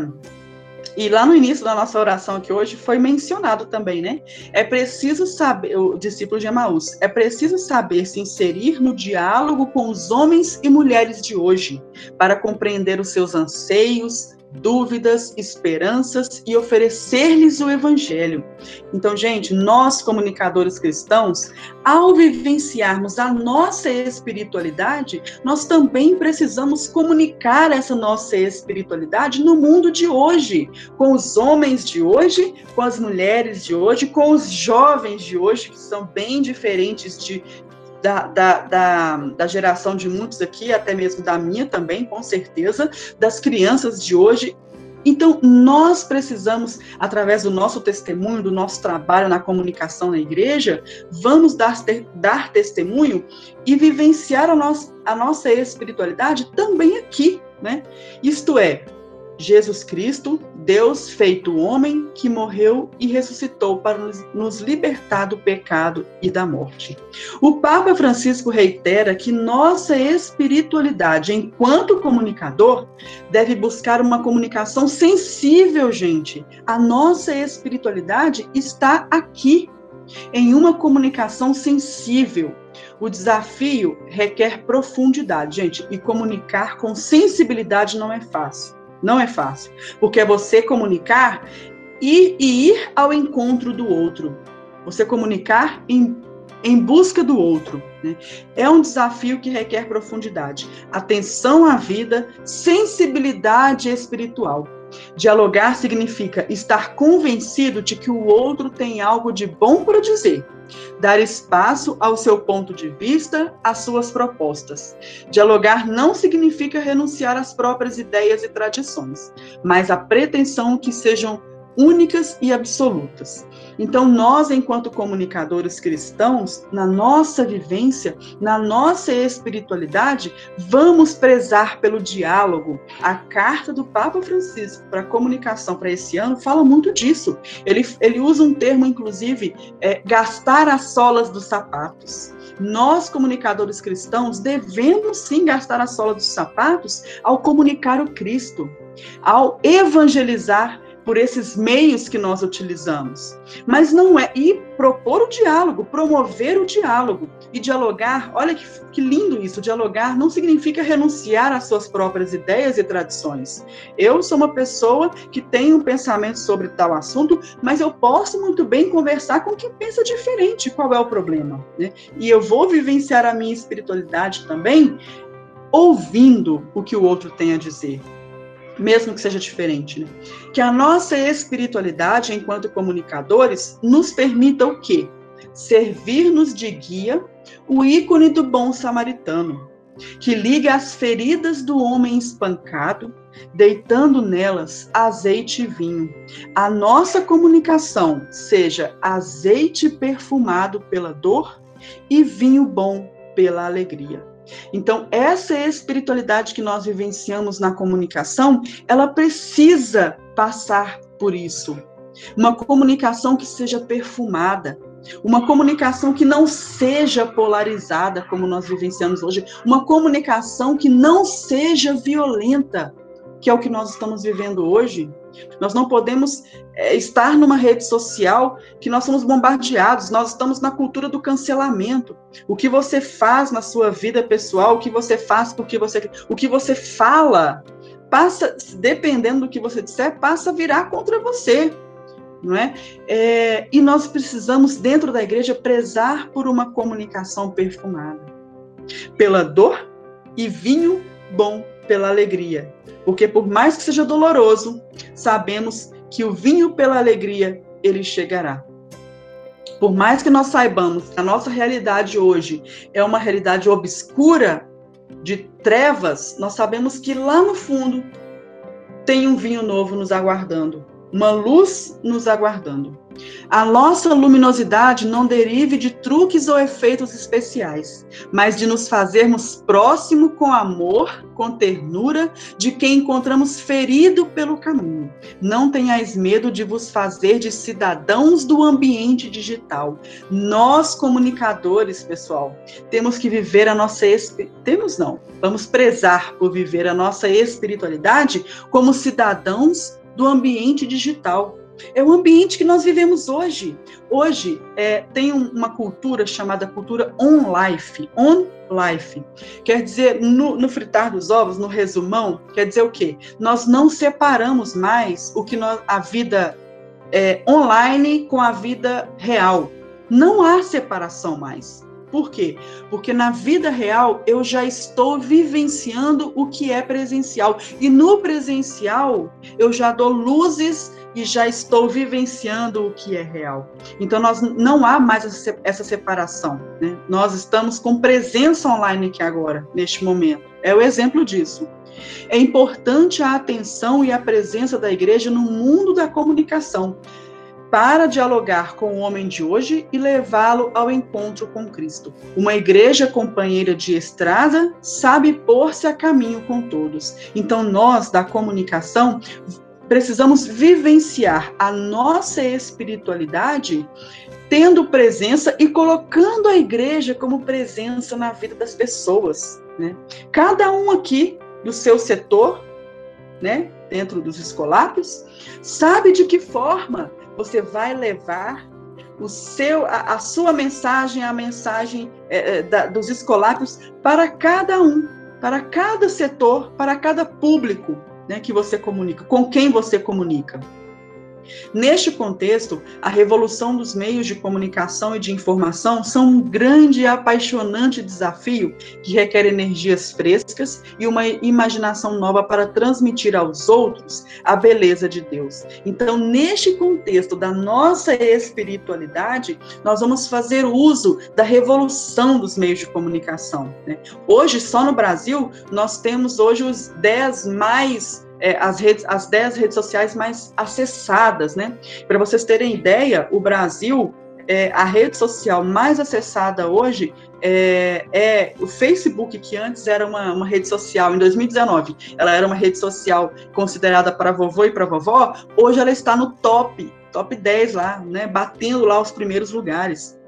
e lá no início da nossa oração aqui hoje foi mencionado também, né? É preciso saber, o discípulo de Emaús, é preciso saber se inserir no diálogo com os homens e mulheres de hoje, para compreender os seus anseios, dúvidas, esperanças e oferecer-lhes o evangelho. Então, gente, nós comunicadores cristãos, ao vivenciarmos a nossa espiritualidade, nós também precisamos comunicar essa nossa espiritualidade no mundo de hoje, com os homens de hoje, com as mulheres de hoje, com os jovens de hoje, que são bem diferentes de, da, da, da, da, geração de muitos aqui, até mesmo da minha também, com certeza, das crianças de hoje. Então, nós precisamos, através do nosso testemunho, do nosso trabalho na comunicação na igreja, vamos dar, dar testemunho e vivenciar a, nossa a nossa espiritualidade também aqui, né? Isto é, Jesus Cristo, Deus feito homem, que morreu e ressuscitou para nos libertar do pecado e da morte. O Papa Francisco reitera que nossa espiritualidade, enquanto comunicador, deve buscar uma comunicação sensível, gente. A nossa espiritualidade está aqui, em uma comunicação sensível. O desafio requer profundidade, gente, e comunicar com sensibilidade não é fácil. Não é fácil, porque é você comunicar e, e ir ao encontro do outro. Você comunicar em em busca do outro. Né? É um desafio que requer profundidade, atenção à vida, sensibilidade espiritual. Dialogar significa estar convencido de que o outro tem algo de bom para dizer, dar espaço ao seu ponto de vista, às suas propostas. Dialogar não significa renunciar às próprias ideias e tradições, mas a pretensão que sejam únicas e absolutas. Então, nós, enquanto comunicadores cristãos, na nossa vivência, na nossa espiritualidade, vamos prezar pelo diálogo. A carta do Papa Francisco para a comunicação para esse ano fala muito disso. Ele, ele usa um termo, inclusive, é, gastar as solas dos sapatos. Nós, comunicadores cristãos, devemos sim gastar a sola dos sapatos ao comunicar o Cristo, ao evangelizar por esses meios que nós utilizamos. Mas não é. E propor o diálogo, promover o diálogo. E dialogar, olha que, que lindo isso, dialogar não significa renunciar às suas próprias ideias e tradições. Eu sou uma pessoa que tem um pensamento sobre tal assunto, mas eu posso muito bem conversar com quem pensa diferente. Qual é o problema? Né? E eu vou vivenciar a minha espiritualidade também ouvindo o que o outro tem a dizer mesmo que seja diferente, né? Que a nossa espiritualidade enquanto comunicadores nos permita o quê? Servir-nos de guia, o ícone do bom samaritano, que liga as feridas do homem espancado, deitando nelas azeite e vinho. A nossa comunicação seja azeite perfumado pela dor e vinho bom pela alegria. Então, essa espiritualidade que nós vivenciamos na comunicação, ela precisa passar por isso. Uma comunicação que seja perfumada, uma comunicação que não seja polarizada, como nós vivenciamos hoje, uma comunicação que não seja violenta, que é o que nós estamos vivendo hoje. Nós não podemos é, estar numa rede social que nós somos bombardeados, nós estamos na cultura do cancelamento. O que você faz na sua vida pessoal, o que você faz porque você. O que você fala, passa, dependendo do que você disser, passa a virar contra você. Não é? é e nós precisamos, dentro da igreja, prezar por uma comunicação perfumada pela dor e vinho bom pela alegria. Porque por mais que seja doloroso, sabemos que o vinho pela alegria, ele chegará. Por mais que nós saibamos que a nossa realidade hoje é uma realidade obscura, de trevas, nós sabemos que lá no fundo tem um vinho novo nos aguardando, uma luz nos aguardando. A nossa luminosidade não derive de truques ou efeitos especiais, mas de nos fazermos próximo com amor, com ternura, de quem encontramos ferido pelo caminho. Não tenhais medo de vos fazer de cidadãos do ambiente digital. Nós, comunicadores, pessoal, temos que viver a nossa. Temos não, vamos prezar por viver a nossa espiritualidade como cidadãos do ambiente digital é o ambiente que nós vivemos hoje. Hoje é, tem uma cultura chamada cultura on life, on life. Quer dizer, no, no, fritar dos ovos, no resumão, quer dizer o quê? Nós não separamos mais o que nós, a vida é, online com a vida real. Não há separação mais. Por quê? Porque na vida real eu já estou vivenciando o que é presencial. E no presencial eu já dou luzes e já estou vivenciando o que é real. Então, nós não há mais essa separação. Né? Nós estamos com presença online aqui agora, neste momento. É o exemplo disso. É importante a atenção e a presença da igreja no mundo da comunicação para dialogar com o homem de hoje e levá-lo ao encontro com Cristo. Uma igreja companheira de estrada sabe pôr-se a caminho com todos. Então, nós da comunicação precisamos vivenciar a nossa espiritualidade tendo presença e colocando a igreja como presença na vida das pessoas. Né? Cada um aqui do seu setor, né, dentro dos escolápios, sabe de que forma você vai levar o seu, a, a sua mensagem, a mensagem é, da, dos escolápios para cada um, para cada setor, para cada público né, que você comunica, com quem você comunica. Neste contexto, a revolução dos meios de comunicação e de informação são um grande e apaixonante desafio que requer energias frescas e uma imaginação nova para transmitir aos outros a beleza de Deus. Então, neste contexto da nossa espiritualidade, nós vamos fazer uso da revolução dos meios de comunicação. Né? Hoje, só no Brasil, nós temos hoje os 10 mais é, as, redes, as 10 redes sociais mais acessadas, né? Para vocês terem ideia, o Brasil, é, a rede social mais acessada hoje é, é, o Facebook, que antes era uma, uma, rede social, em 2019, ela era uma rede social considerada para vovô e para vovó, hoje ela está no top, top 10 lá, né? Batendo lá os primeiros lugares.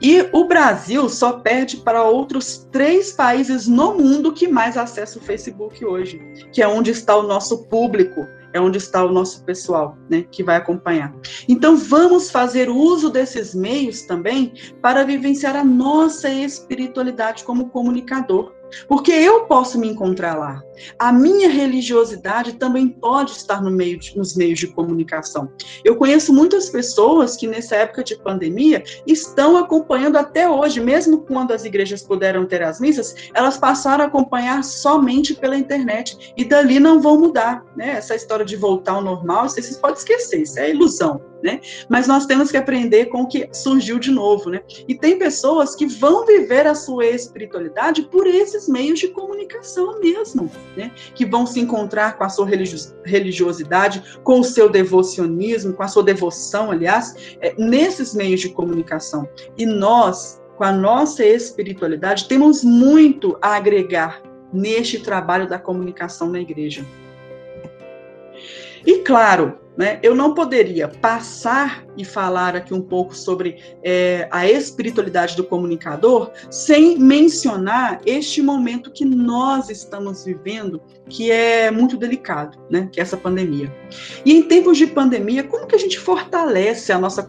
E o Brasil só perde para outros três países no mundo que mais acessam o Facebook hoje, que é onde está o nosso público, é onde está o nosso pessoal, né, que vai acompanhar. Então vamos fazer uso desses meios também para vivenciar a nossa espiritualidade como comunicador. Porque eu posso me encontrar lá. A minha religiosidade também pode estar no meio de, nos meios de comunicação. Eu conheço muitas pessoas que, nessa época de pandemia, estão acompanhando até hoje, mesmo quando as igrejas puderam ter as missas, elas passaram a acompanhar somente pela internet. E dali não vão mudar. Né? Essa história de voltar ao normal, vocês podem esquecer, isso é ilusão né? Mas nós temos que aprender com o que surgiu de novo, né? E tem pessoas que vão viver a sua espiritualidade por esses meios de comunicação mesmo, né? Que vão se encontrar com a sua religiosidade, com o seu devocionismo, com a sua devoção, aliás, é, nesses meios de comunicação. E nós, com a nossa espiritualidade, temos muito a agregar neste trabalho da comunicação na igreja. E claro, né, eu não poderia passar e falar aqui um pouco sobre é, a espiritualidade do comunicador sem mencionar este momento que nós estamos vivendo, que é muito delicado, né, que é essa pandemia. E em tempos de pandemia, como que a gente fortalece a nossa,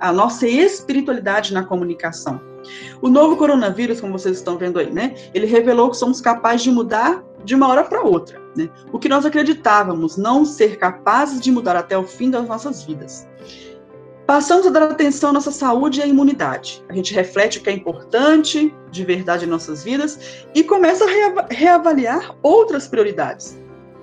a nossa espiritualidade na comunicação? O novo coronavírus, como vocês estão vendo aí, né, ele revelou que somos capazes de mudar de uma hora para outra. Né? O que nós acreditávamos não ser capazes de mudar até o fim das nossas vidas. Passamos a dar atenção à nossa saúde e à imunidade. A gente reflete o que é importante de verdade em nossas vidas e começa a reavaliar outras prioridades.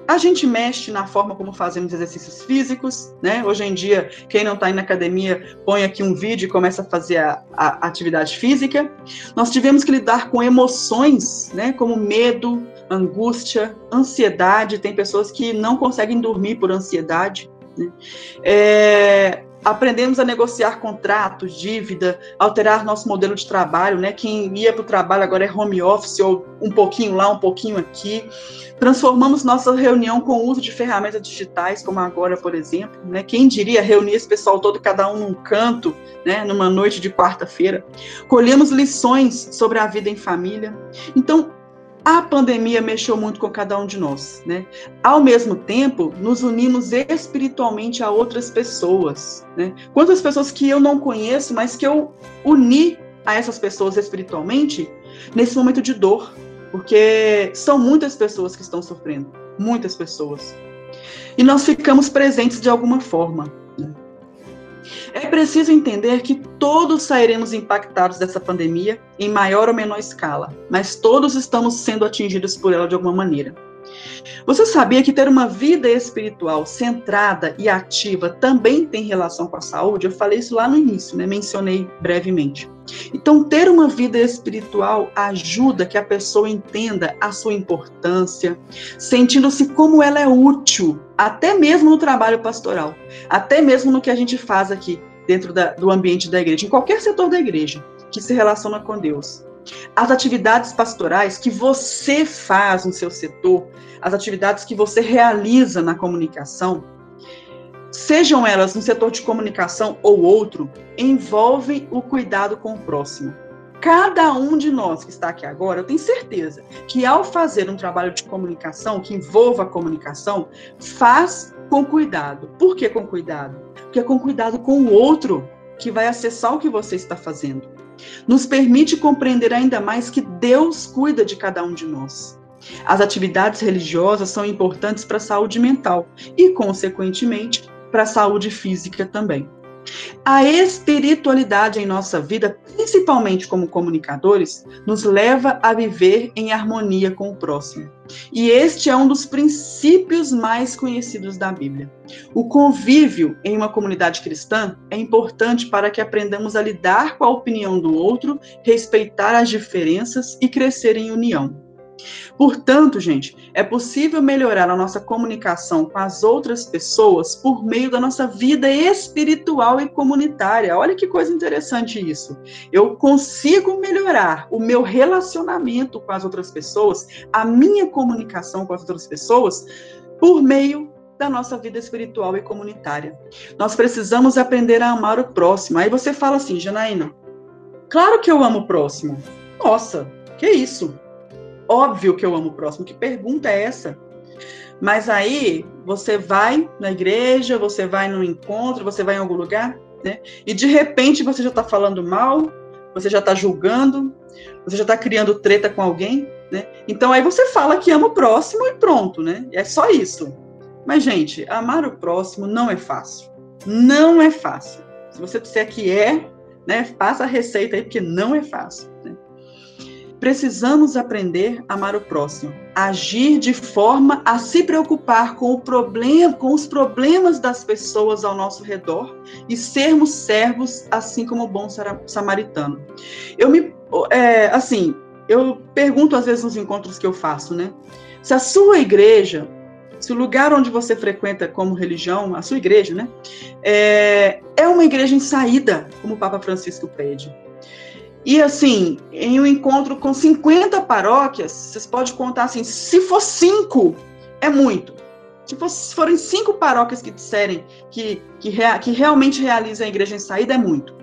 A gente mexe na forma como fazemos exercícios físicos, né? Hoje em dia, quem não está na academia, põe aqui um vídeo e começa a fazer a, a atividade física. Nós tivemos que lidar com emoções, né? Como medo, angústia, ansiedade. Tem pessoas que não conseguem dormir por ansiedade. Né? É, aprendemos a negociar contratos, dívida, alterar nosso modelo de trabalho, né? Quem ia para o trabalho agora é home office, ou um pouquinho lá, um pouquinho aqui. Transformamos nossa reunião com o uso de ferramentas digitais, como agora, por exemplo. Né? Quem diria reunir esse pessoal todo, cada um num canto, né? numa noite de quarta-feira. Colhemos lições sobre a vida em família. Então, a pandemia mexeu muito com cada um de nós, né? Ao mesmo tempo, nos unimos espiritualmente a outras pessoas, né? Quantas pessoas que eu não conheço, mas que eu uni a essas pessoas espiritualmente nesse momento de dor, porque são muitas pessoas que estão sofrendo, muitas pessoas. E nós ficamos presentes de alguma forma. É preciso entender que todos sairemos impactados dessa pandemia, em maior ou menor escala, mas todos estamos sendo atingidos por ela de alguma maneira. Você sabia que ter uma vida espiritual centrada e ativa também tem relação com a saúde? Eu falei isso lá no início, né? mencionei brevemente. Então, ter uma vida espiritual ajuda que a pessoa entenda a sua importância, sentindo-se como ela é útil, até mesmo no trabalho pastoral, até mesmo no que a gente faz aqui dentro da, do ambiente da igreja, em qualquer setor da igreja que se relaciona com Deus. As atividades pastorais que você faz no seu setor, as atividades que você realiza na comunicação, sejam elas no setor de comunicação ou outro, envolvem o cuidado com o próximo. Cada um de nós que está aqui agora, eu tenho certeza que ao fazer um trabalho de comunicação que envolva a comunicação, faz com cuidado. Por que com cuidado? Porque é com cuidado com o outro que vai acessar o que você está fazendo. Nos permite compreender ainda mais que Deus cuida de cada um de nós. As atividades religiosas são importantes para a saúde mental e, consequentemente, para a saúde física também. A espiritualidade em nossa vida, principalmente como comunicadores, nos leva a viver em harmonia com o próximo. E este é um dos princípios mais conhecidos da Bíblia. O convívio em uma comunidade cristã é importante para que aprendamos a lidar com a opinião do outro, respeitar as diferenças e crescer em união. Portanto, gente, é possível melhorar a nossa comunicação com as outras pessoas por meio da nossa vida espiritual e comunitária. Olha que coisa interessante isso. Eu consigo melhorar o meu relacionamento com as outras pessoas, a minha comunicação com as outras pessoas, por meio da nossa vida espiritual e comunitária. Nós precisamos aprender a amar o próximo. Aí você fala assim, Janaína, claro que eu amo o próximo. Nossa, que isso? Óbvio que eu amo o próximo. Que pergunta é essa? Mas aí você vai na igreja, você vai no encontro, você vai em algum lugar, né? E de repente você já está falando mal, você já está julgando, você já está criando treta com alguém, né? Então aí você fala que ama o próximo e pronto, né? É só isso. Mas, gente, amar o próximo não é fácil. Não é fácil. Se você disser que é, né, faça a receita aí, porque não é fácil. Precisamos aprender a amar o próximo, agir de forma a se preocupar com o problema, com os problemas das pessoas ao nosso redor e sermos servos, assim como o bom samaritano. Eu me, é, assim, eu pergunto às vezes nos encontros que eu faço, né? Se a sua igreja, se o lugar onde você frequenta como religião, a sua igreja, né, é, é uma igreja em saída, como o Papa Francisco pede. E assim, em um encontro com 50 paróquias, vocês podem contar assim, se for cinco, é muito. Se, for, se forem cinco paróquias que disserem que, que, rea, que realmente realizam a igreja em saída, é muito.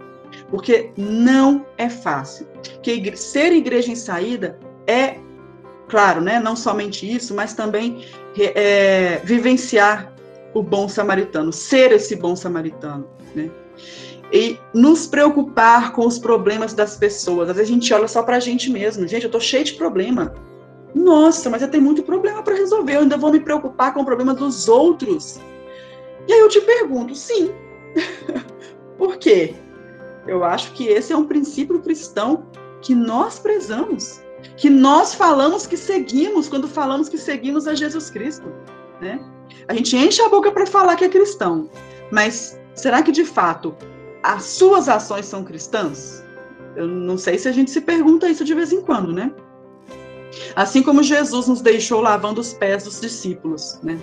Porque não é fácil. Que ser igreja em saída é, claro, né, não somente isso, mas também é, vivenciar o bom samaritano, ser esse bom samaritano, né? E nos preocupar com os problemas das pessoas. Às vezes a gente olha só para a gente mesmo. Gente, eu tô cheio de problema. Nossa, mas eu tenho muito problema para resolver. Eu ainda vou me preocupar com o problema dos outros. E aí eu te pergunto, sim. Por quê? Eu acho que esse é um princípio cristão que nós prezamos, que nós falamos que seguimos quando falamos que seguimos a Jesus Cristo, né? A gente enche a boca para falar que é cristão, mas será que de fato as suas ações são cristãs? Eu não sei se a gente se pergunta isso de vez em quando, né? Assim como Jesus nos deixou lavando os pés dos discípulos, né?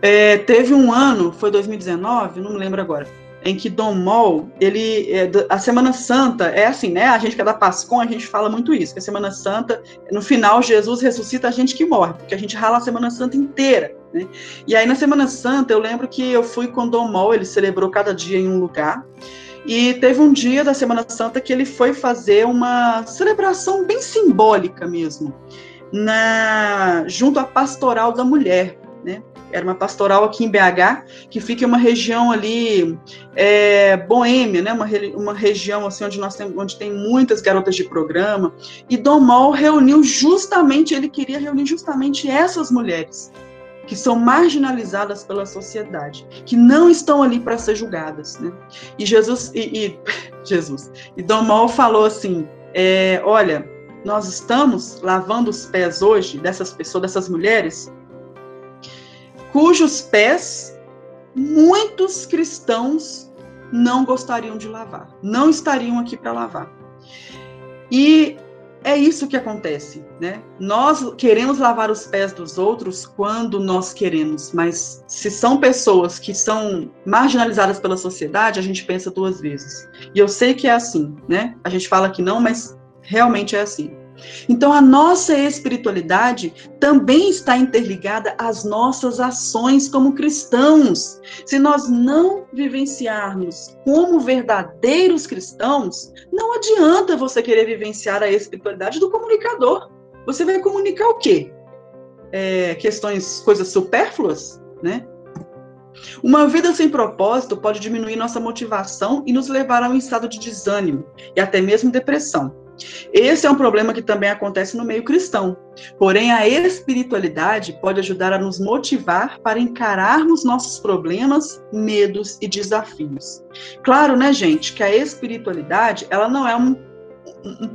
É, teve um ano, foi 2019, não me lembro agora, em que Dom Mol, ele, é, a Semana Santa é assim, né? A gente que é da Pascom, a gente fala muito isso, que a Semana Santa, no final, Jesus ressuscita a gente que morre, porque a gente rala a Semana Santa inteira. Né? E aí, na Semana Santa, eu lembro que eu fui com Dom Mol, ele celebrou cada dia em um lugar. E teve um dia da Semana Santa que ele foi fazer uma celebração bem simbólica mesmo, na junto à Pastoral da Mulher, né? Era uma pastoral aqui em BH, que fica em uma região ali é, boêmia, né? Uma, uma região assim onde nós temos, onde tem muitas garotas de programa. E Dom Mol reuniu justamente, ele queria reunir justamente essas mulheres que são marginalizadas pela sociedade, que não estão ali para ser julgadas, né? E Jesus e, e Jesus e Domol falou assim, é, olha, nós estamos lavando os pés hoje dessas pessoas, dessas mulheres, cujos pés muitos cristãos não gostariam de lavar, não estariam aqui para lavar. E é isso que acontece, né? Nós queremos lavar os pés dos outros quando nós queremos, mas se são pessoas que são marginalizadas pela sociedade, a gente pensa duas vezes. E eu sei que é assim, né? A gente fala que não, mas realmente é assim. Então, a nossa espiritualidade também está interligada às nossas ações como cristãos. Se nós não vivenciarmos como verdadeiros cristãos, não adianta você querer vivenciar a espiritualidade do comunicador. Você vai comunicar o quê? É, questões, coisas supérfluas, né? Uma vida sem propósito pode diminuir nossa motivação e nos levar a um estado de desânimo e até mesmo depressão. Esse é um problema que também acontece no meio cristão. Porém, a espiritualidade pode ajudar a nos motivar para encararmos nossos problemas, medos e desafios. Claro, né, gente, que a espiritualidade, ela não é um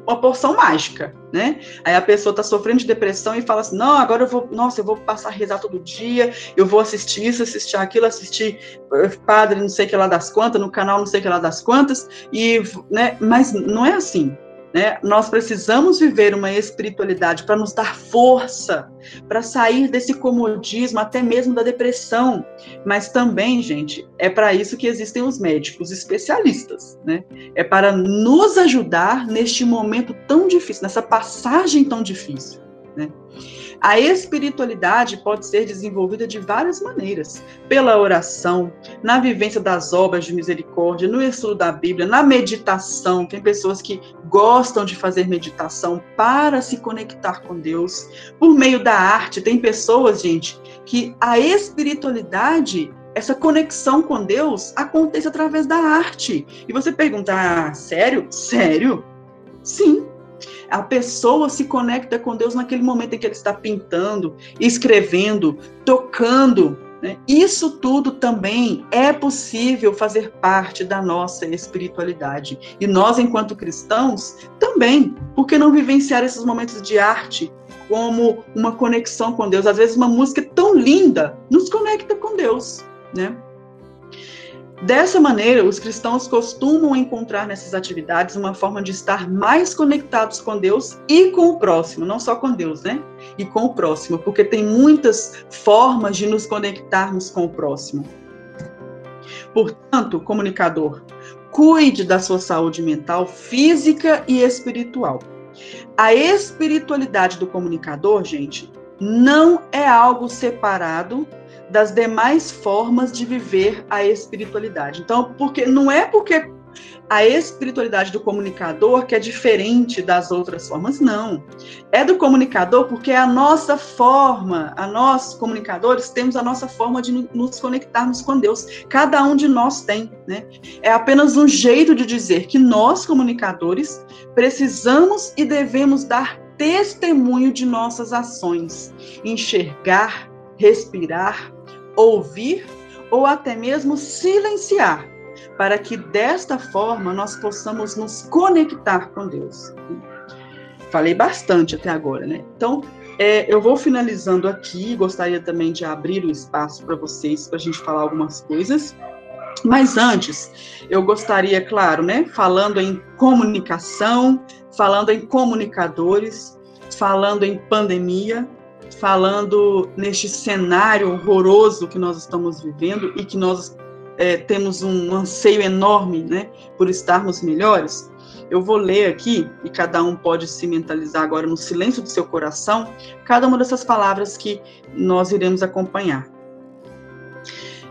uma porção mágica, né? Aí a pessoa está sofrendo de depressão e fala assim: não, agora eu vou, nossa, eu vou passar a rezar todo dia, eu vou assistir isso, assistir aquilo, assistir eh, padre não sei que lá das quantas, no canal não sei que lá das quantas, e, né? Mas não é assim. Né? Nós precisamos viver uma espiritualidade para nos dar força, para sair desse comodismo, até mesmo da depressão. Mas também, gente, é para isso que existem os médicos especialistas. Né? É para nos ajudar neste momento tão difícil, nessa passagem tão difícil. A espiritualidade pode ser desenvolvida de várias maneiras: pela oração, na vivência das obras de misericórdia, no estudo da Bíblia, na meditação. Tem pessoas que gostam de fazer meditação para se conectar com Deus, por meio da arte. Tem pessoas, gente, que a espiritualidade essa conexão com Deus acontece através da arte. E você pergunta, ah, sério? Sério? Sim, a pessoa se conecta com Deus naquele momento em que ele está pintando, escrevendo, tocando. Né? Isso tudo também é possível fazer parte da nossa espiritualidade. E nós, enquanto cristãos, também. Por que não vivenciar esses momentos de arte como uma conexão com Deus? Às vezes, uma música tão linda nos conecta com Deus. Né? Dessa maneira, os cristãos costumam encontrar nessas atividades uma forma de estar mais conectados com Deus e com o próximo, não só com Deus, né? E com o próximo, porque tem muitas formas de nos conectarmos com o próximo. Portanto, comunicador, cuide da sua saúde mental, física e espiritual. A espiritualidade do comunicador, gente, não é algo separado das demais formas de viver a espiritualidade. Então, porque não é porque a espiritualidade do comunicador que é diferente das outras formas, não. É do comunicador porque é a nossa forma, a nós comunicadores temos a nossa forma de nos conectarmos com Deus. Cada um de nós tem, né? É apenas um jeito de dizer que nós comunicadores precisamos e devemos dar testemunho de nossas ações, enxergar, respirar, ouvir ou até mesmo silenciar, para que desta forma nós possamos nos conectar com Deus. Falei bastante até agora, né? Então, é, eu vou finalizando aqui, gostaria também de abrir o espaço para vocês, para a gente falar algumas coisas. Mas antes, eu gostaria, claro, né, falando em comunicação, falando em comunicadores, falando em pandemia, falando neste cenário horroroso que nós estamos vivendo e que nós é, temos um anseio enorme né, por estarmos melhores, eu vou ler aqui, e cada um pode se mentalizar agora no silêncio do seu coração, cada uma dessas palavras que nós iremos acompanhar.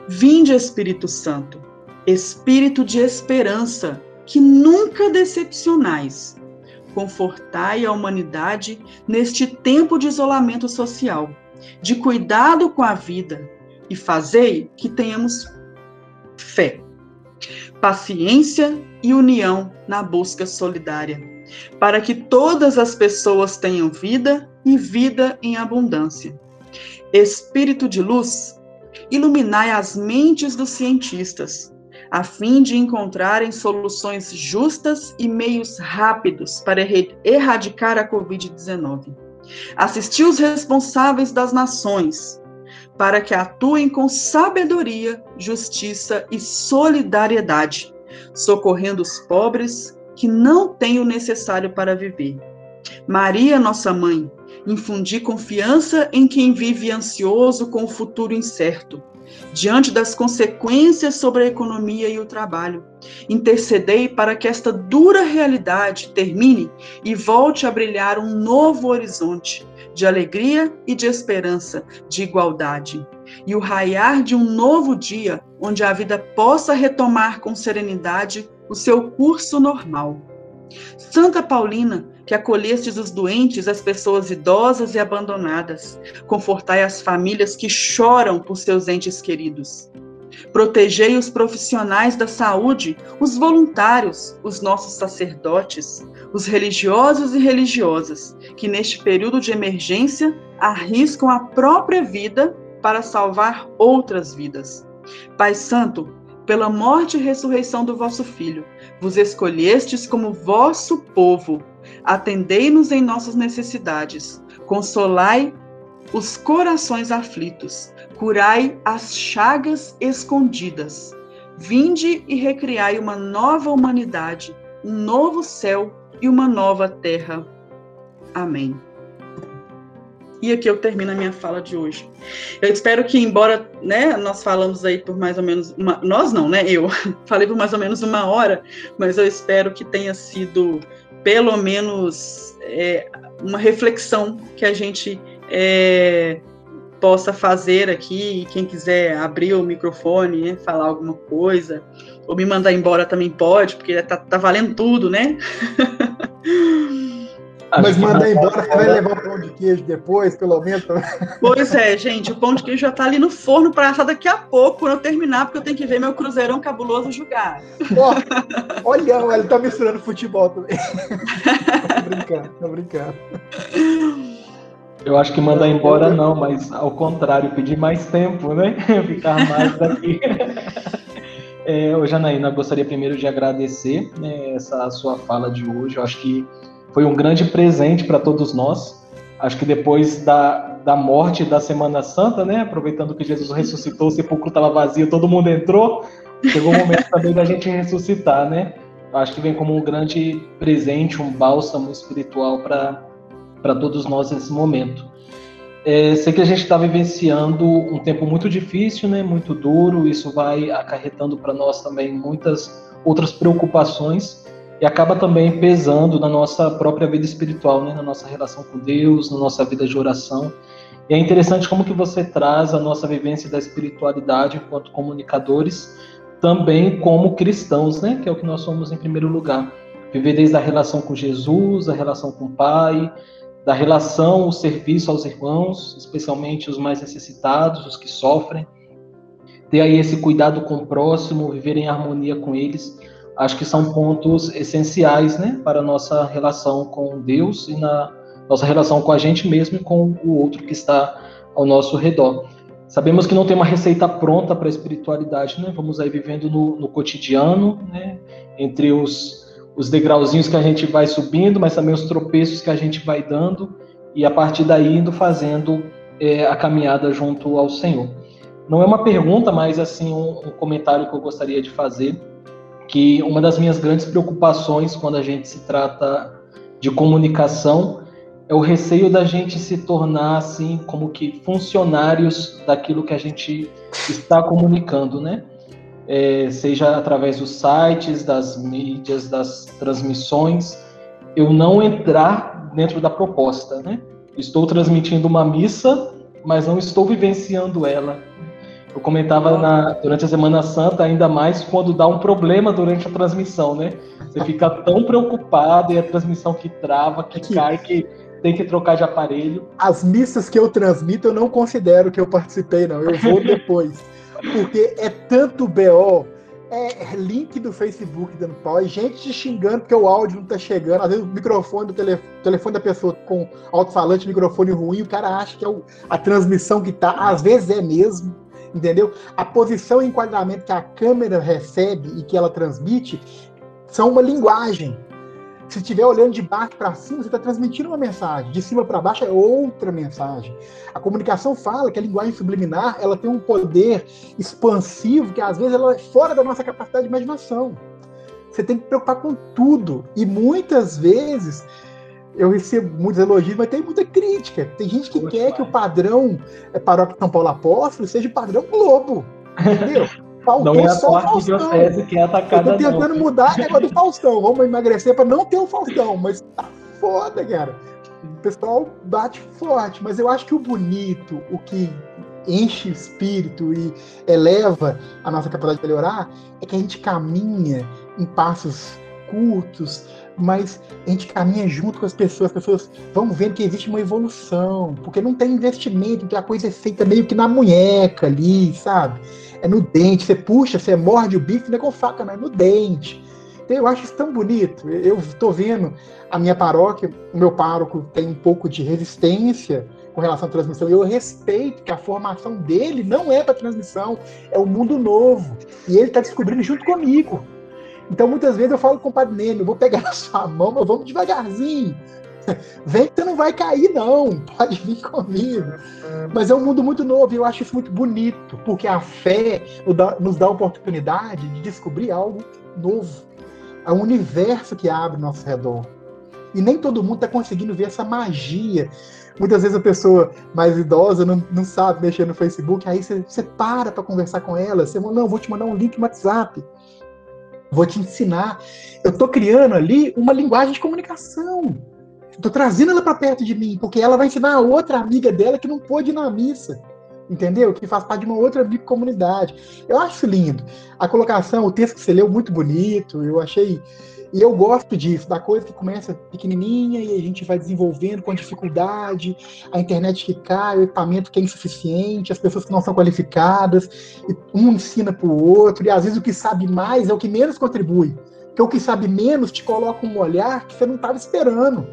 Vinde, Espírito Santo, Espírito de esperança, que nunca decepcionais confortai a humanidade neste tempo de isolamento social, de cuidado com a vida, e fazei que tenhamos fé, paciência e união na busca solidária, para que todas as pessoas tenham vida e vida em abundância. Espírito de luz, iluminai as mentes dos cientistas a fim de encontrarem soluções justas e meios rápidos para erradicar a Covid-19. Assistir os responsáveis das nações para que atuem com sabedoria, justiça e solidariedade, socorrendo os pobres que não têm o necessário para viver. Maria, nossa mãe, infundir confiança em quem vive ansioso com o futuro incerto diante das consequências sobre a economia e o trabalho. Intercedei para que esta dura realidade termine e volte a brilhar um novo horizonte de alegria e de esperança, de igualdade. E o raiar de um novo dia, onde a vida possa retomar com serenidade o seu curso normal. Santa Paulina, que acolhestes os doentes, as pessoas idosas e abandonadas. Confortai as famílias que choram por seus entes queridos. Protegei os profissionais da saúde, os voluntários, os nossos sacerdotes, os religiosos e religiosas, que neste período de emergência arriscam a própria vida para salvar outras vidas. Pai Santo, pela morte e ressurreição do vosso Filho, vos escolhestes como vosso povo. Atendei-nos em nossas necessidades, consolai os corações aflitos, curai as chagas escondidas. Vinde e recriai uma nova humanidade, um novo céu e uma nova terra. Amém. E aqui eu termino a minha fala de hoje. Eu espero que, embora né, nós falamos aí por mais ou menos uma. Nós não, né? Eu falei por mais ou menos uma hora, mas eu espero que tenha sido pelo menos é, uma reflexão que a gente é, possa fazer aqui. Quem quiser abrir o microfone, né, falar alguma coisa, ou me mandar embora também pode, porque tá, tá valendo tudo, né? Mas mandar embora, você vai levar o pão de queijo depois, pelo menos? Pois é, gente, o pão de queijo já tá ali no forno para assar daqui a pouco, quando eu terminar, porque eu tenho que ver meu Cruzeirão cabuloso jogar. Oh, olha, ele tá misturando futebol também. tô brincando, tô brincando. Eu acho que mandar embora não, mas ao contrário, pedir mais tempo, né? Ficar mais daqui. É, Janaína, gostaria primeiro de agradecer né, essa sua fala de hoje. Eu acho que foi um grande presente para todos nós. Acho que depois da, da morte da Semana Santa, né, aproveitando que Jesus ressuscitou, o sepulcro estava vazio, todo mundo entrou, chegou o momento também da gente ressuscitar, né? Acho que vem como um grande presente, um bálsamo espiritual para todos nós nesse momento. É, sei que a gente está vivenciando um tempo muito difícil, né, muito duro, isso vai acarretando para nós também muitas outras preocupações, e acaba também pesando na nossa própria vida espiritual, né? na nossa relação com Deus, na nossa vida de oração. E é interessante como que você traz a nossa vivência da espiritualidade enquanto comunicadores, também como cristãos, né? que é o que nós somos em primeiro lugar. Viver desde a relação com Jesus, a relação com o Pai, da relação, o serviço aos irmãos, especialmente os mais necessitados, os que sofrem. Ter aí esse cuidado com o próximo, viver em harmonia com eles acho que são pontos essenciais né, para a nossa relação com Deus e na nossa relação com a gente mesmo e com o outro que está ao nosso redor. Sabemos que não tem uma receita pronta para a espiritualidade, né? Vamos aí vivendo no, no cotidiano, né? Entre os, os degrauzinhos que a gente vai subindo, mas também os tropeços que a gente vai dando e a partir daí indo fazendo é, a caminhada junto ao Senhor. Não é uma pergunta, mas assim um, um comentário que eu gostaria de fazer que uma das minhas grandes preocupações quando a gente se trata de comunicação é o receio da gente se tornar assim como que funcionários daquilo que a gente está comunicando, né? É, seja através dos sites, das mídias, das transmissões, eu não entrar dentro da proposta, né? Estou transmitindo uma missa, mas não estou vivenciando ela. Eu comentava na, durante a Semana Santa, ainda mais quando dá um problema durante a transmissão, né? Você fica tão preocupado e a transmissão que trava, que Aqui. cai, que tem que trocar de aparelho. As missas que eu transmito, eu não considero que eu participei, não. Eu vou depois. porque é tanto BO, é link do Facebook dando pau, é gente te xingando porque o áudio não tá chegando. Às vezes o microfone do telefone, telefone da pessoa com alto-falante, microfone ruim, o cara acha que é o, a transmissão que tá. Às vezes é mesmo entendeu? A posição e enquadramento que a câmera recebe e que ela transmite são uma linguagem. Se estiver olhando de baixo para cima, você está transmitindo uma mensagem. De cima para baixo é outra mensagem. A comunicação fala que a linguagem subliminar ela tem um poder expansivo que às vezes ela é fora da nossa capacidade de imaginação. Você tem que preocupar com tudo. E muitas vezes eu recebo muitos elogios, mas tem muita crítica. Tem gente que Poxa, quer que o padrão é, paróquia São Paulo Apóstolo seja o padrão Globo. Entendeu? Faltou não é a parte diocese que é atacada. Eu tô tentando não. mudar o negócio do Faustão. Vamos emagrecer para não ter o Faustão, mas tá foda, cara. O pessoal bate forte, mas eu acho que o bonito, o que enche o espírito e eleva a nossa capacidade de melhorar, é que a gente caminha em passos curtos, mas a gente caminha junto com as pessoas, as pessoas vão vendo que existe uma evolução, porque não tem investimento, que a coisa é feita meio que na munheca ali, sabe? É no dente, você puxa, você morde o bife, não é com faca, não é no dente. Então eu acho isso tão bonito. Eu estou vendo a minha paróquia, o meu pároco tem um pouco de resistência com relação à transmissão. Eu respeito que a formação dele não é para transmissão, é o mundo novo. E ele está descobrindo junto comigo. Então, muitas vezes eu falo com o Padre eu vou pegar na sua mão, mas vamos devagarzinho. Vem que você não vai cair, não. Pode vir comigo. Mas é um mundo muito novo e eu acho isso muito bonito, porque a fé nos dá a oportunidade de descobrir algo novo. É um universo que abre ao nosso redor. E nem todo mundo está conseguindo ver essa magia. Muitas vezes a pessoa mais idosa não, não sabe mexer no Facebook, aí você, você para para conversar com ela. Você fala, não, vou te mandar um link no WhatsApp vou te ensinar. Eu estou criando ali uma linguagem de comunicação. Estou trazendo ela para perto de mim, porque ela vai ensinar a outra amiga dela que não pôde ir na missa. Entendeu? Que faz parte de uma outra comunidade. Eu acho lindo. A colocação, o texto que você leu, muito bonito. Eu achei e eu gosto disso, da coisa que começa pequenininha e a gente vai desenvolvendo com dificuldade, a internet que cai, o equipamento que é insuficiente, as pessoas que não são qualificadas, um ensina para o outro, e às vezes o que sabe mais é o que menos contribui. Porque o que sabe menos te coloca um olhar que você não estava esperando.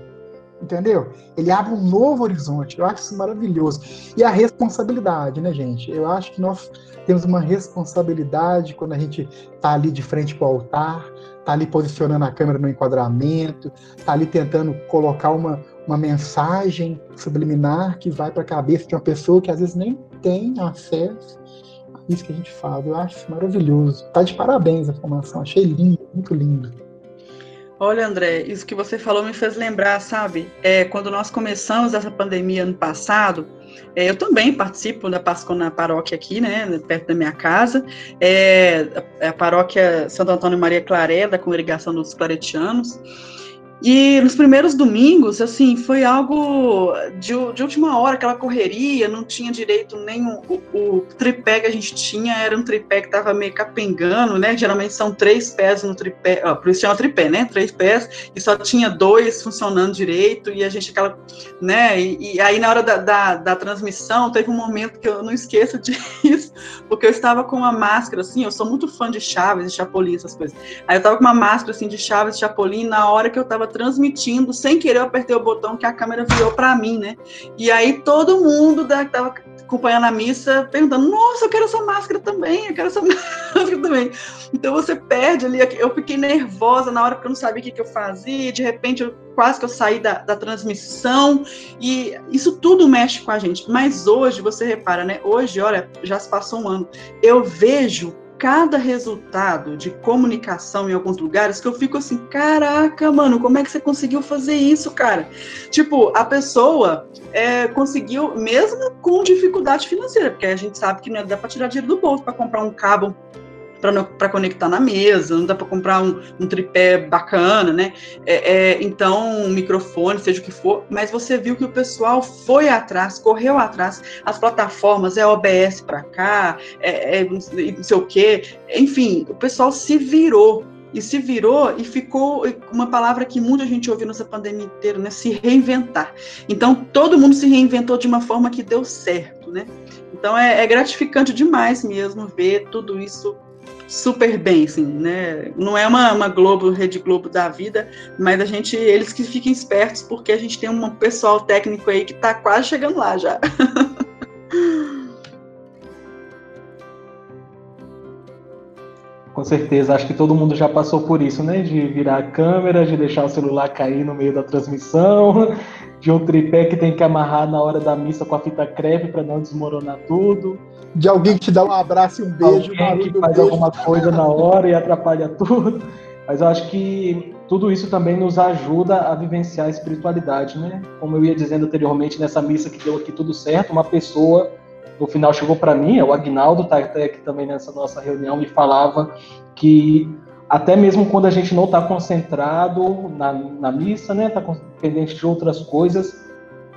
Entendeu? Ele abre um novo horizonte. Eu acho isso maravilhoso. E a responsabilidade, né, gente? Eu acho que nós temos uma responsabilidade quando a gente está ali de frente para o altar, está ali posicionando a câmera no enquadramento, está ali tentando colocar uma, uma mensagem subliminar que vai para a cabeça de uma pessoa que às vezes nem tem acesso a isso que a gente fala. Eu acho maravilhoso. Tá de parabéns a formação, achei lindo, muito lindo. Olha, André, isso que você falou me fez lembrar, sabe? É, quando nós começamos essa pandemia ano passado, é, eu também participo da Páscoa na paróquia aqui, né, perto da minha casa. É, a, a paróquia Santo Antônio Maria Claré, da Congregação dos Claretianos. E nos primeiros domingos, assim, foi algo de, de última hora, aquela correria, não tinha direito nem o, o, tripé que a gente tinha, era um tripé que estava meio capengando, né? Geralmente são três pés no tripé, ó, por isso chama tripé, né? Três pés, e só tinha dois funcionando direito, e a gente aquela, né? E, e aí na hora da, da, da, transmissão, teve um momento que eu não esqueço disso, porque eu estava com uma máscara, assim, eu sou muito fã de Chaves, de Chapolin, essas coisas. Aí eu estava com uma máscara, assim, de Chaves, de Chapolin, na hora que eu transmitindo, sem querer eu apertei o botão que a câmera virou para mim, né? E aí todo mundo da, que estava acompanhando a missa perguntando: Nossa, eu quero essa máscara também, eu quero essa máscara também. Então você perde ali. Eu fiquei nervosa na hora porque eu não sabia o que, que eu fazia. De repente, eu, quase que eu saí da, da transmissão. E isso tudo mexe com a gente. Mas hoje, você repara, né? Hoje, olha, já se passou um ano. Eu vejo cada resultado de comunicação em alguns lugares que eu fico assim, caraca, mano, como é que você conseguiu fazer isso, cara? Tipo, a pessoa é, conseguiu, mesmo com dificuldade financeira, porque a gente sabe que não dá para tirar dinheiro do bolso para comprar um cabo para conectar na mesa, não dá para comprar um, um, tripé bacana, né? É, é, então, um microfone, seja o que for, mas você viu que o pessoal foi atrás, correu atrás, as plataformas, é OBS para cá, é, é não sei o quê, enfim, o pessoal se virou. E se virou e ficou uma palavra que muita gente ouviu nessa pandemia inteira, né? Se reinventar. Então, todo mundo se reinventou de uma forma que deu certo, né? Então, é, é gratificante demais mesmo ver tudo isso super bem, assim, né? Não é uma, uma Globo, Rede Globo da vida, mas a gente, eles que fiquem espertos, porque a gente tem um pessoal técnico aí que está quase chegando lá já. Com certeza, acho que todo mundo já passou por isso, né? De virar a câmera, de deixar o celular cair no meio da transmissão, de um tripé que tem que amarrar na hora da missa com a fita crepe para não desmoronar tudo de alguém que te dá um abraço e um beijo. Alguém que faz beijo. alguma coisa na hora e atrapalha tudo. Mas eu acho que tudo isso também nos ajuda a vivenciar a espiritualidade, né? Como eu ia dizendo anteriormente nessa missa que deu aqui tudo certo, uma pessoa no final chegou para mim, é o Agnaldo tá até aqui também nessa nossa reunião e falava que até mesmo quando a gente não está concentrado na, na missa, né, está pendente de outras coisas,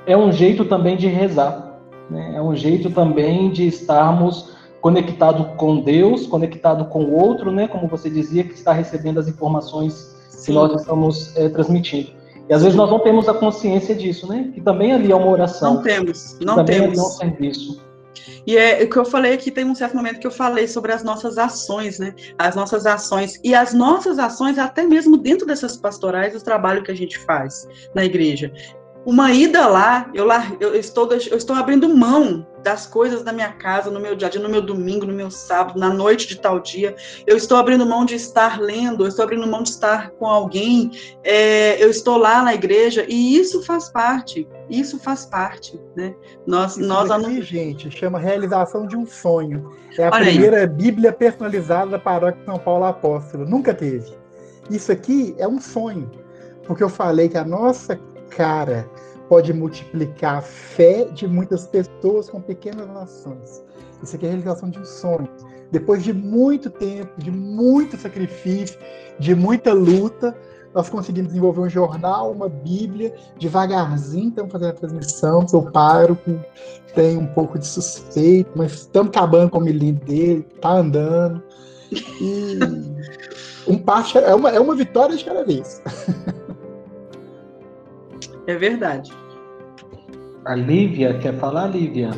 é um jeito também de rezar. Né? É um jeito também de estarmos conectado com Deus, conectado com o outro, né? Como você dizia, que está recebendo as informações que nós estamos é, transmitindo. E às vezes nós não temos a consciência disso, né? Que também ali é uma oração. Não temos, não também temos. Ali é um serviço. E é o que eu falei aqui, tem um certo momento que eu falei sobre as nossas ações, né? As nossas ações. E as nossas ações, até mesmo dentro dessas pastorais, o trabalho que a gente faz na igreja. Uma ida lá, eu, lá, eu, estou, eu estou abrindo mão das coisas da minha casa, no meu dia a dia, no meu domingo, no meu sábado, na noite de tal dia. Eu estou abrindo mão de estar lendo, eu estou abrindo mão de estar com alguém, é, eu estou lá na igreja, e isso faz parte, isso faz parte, né? Nós, isso nós aqui, gente, chama realização de um sonho. É a Olha primeira aí. Bíblia personalizada da paróquia São Paulo Apóstolo. Nunca teve. Isso aqui é um sonho. Porque eu falei que a nossa cara pode multiplicar a fé de muitas pessoas com pequenas nações. Isso aqui é a realização de um sonho. Depois de muito tempo, de muito sacrifício, de muita luta, nós conseguimos desenvolver um jornal, uma Bíblia, devagarzinho estamos fazendo a transmissão, seu pároco tem um pouco de suspeito, mas estamos acabando com o milímetro dele, tá andando. E um passo é uma, é uma vitória de cada vez. É verdade. A Lívia, quer falar, Lívia?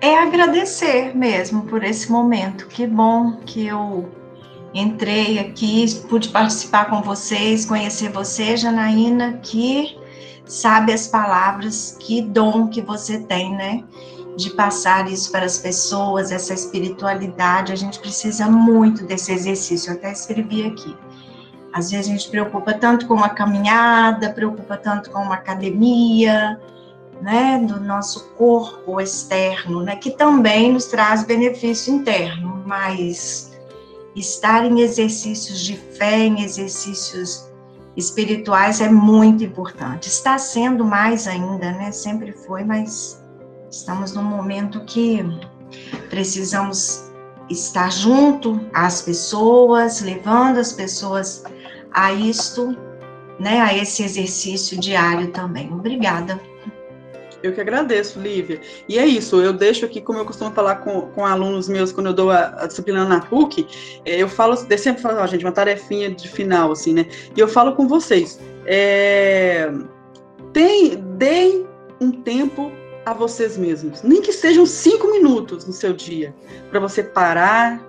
É agradecer mesmo por esse momento. Que bom que eu entrei aqui, pude participar com vocês, conhecer você, Janaína, que sabe as palavras, que dom que você tem, né? De passar isso para as pessoas, essa espiritualidade. A gente precisa muito desse exercício. Eu até escrevi aqui. Às vezes a gente preocupa tanto com uma caminhada, preocupa tanto com uma academia, né, do nosso corpo externo, né, que também nos traz benefício interno, mas estar em exercícios de fé, em exercícios espirituais é muito importante. Está sendo mais ainda, né? Sempre foi, mas Estamos num momento que precisamos estar junto às pessoas, levando as pessoas a isto, né, a esse exercício diário também. Obrigada. Eu que agradeço, Lívia. E é isso, eu deixo aqui, como eu costumo falar com, com alunos meus quando eu dou a, a disciplina na PUC, é, eu falo, eu sempre falo, ó, gente, uma tarefinha de final, assim, né? E eu falo com vocês, é, tem, deem um tempo a vocês mesmos. Nem que sejam cinco minutos no seu dia, para você parar,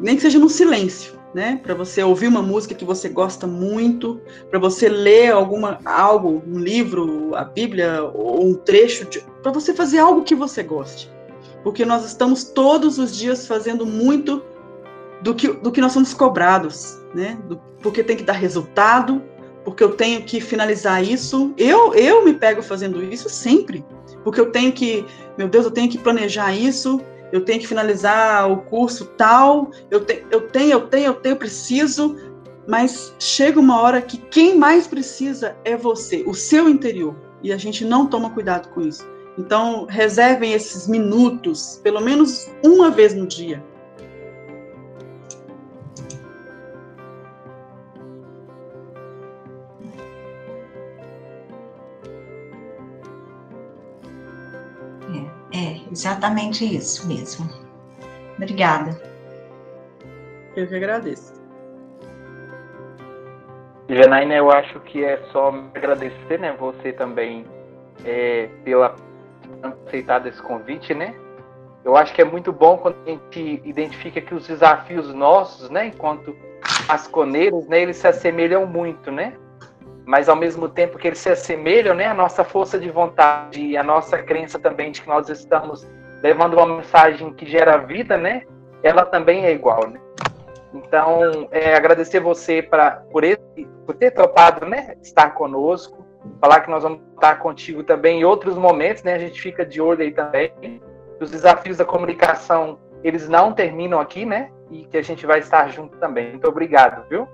nem que seja no silêncio, né? Para você ouvir uma música que você gosta muito, para você ler alguma algo, um livro, a Bíblia ou um trecho, para você fazer algo que você goste. Porque nós estamos todos os dias fazendo muito do que, do que nós somos cobrados, né? Do, porque tem que dar resultado, porque eu tenho que finalizar isso. Eu, eu me pego fazendo isso sempre porque eu tenho que, meu Deus, eu tenho que planejar isso, eu tenho que finalizar o curso tal, eu, te, eu tenho, eu tenho, eu tenho, eu preciso, mas chega uma hora que quem mais precisa é você, o seu interior, e a gente não toma cuidado com isso. Então, reservem esses minutos, pelo menos uma vez no dia, exatamente isso mesmo. Obrigada. Eu que agradeço. Janaína, eu acho que é só me agradecer, né, você também é, pela aceitado esse convite, né? Eu acho que é muito bom quando a gente identifica que os desafios nossos, né, enquanto asconeiros, né, eles se assemelham muito, né? Mas ao mesmo tempo que eles se assemelham, né, a nossa força de vontade e a nossa crença também de que nós estamos levando uma mensagem que gera vida, né, ela também é igual, né? Então, é, agradecer você pra, por, esse, por ter topado, né, estar conosco, falar que nós vamos estar contigo também em outros momentos, né, a gente fica de olho aí também. Os desafios da comunicação, eles não terminam aqui, né, e que a gente vai estar junto também. Muito obrigado, viu?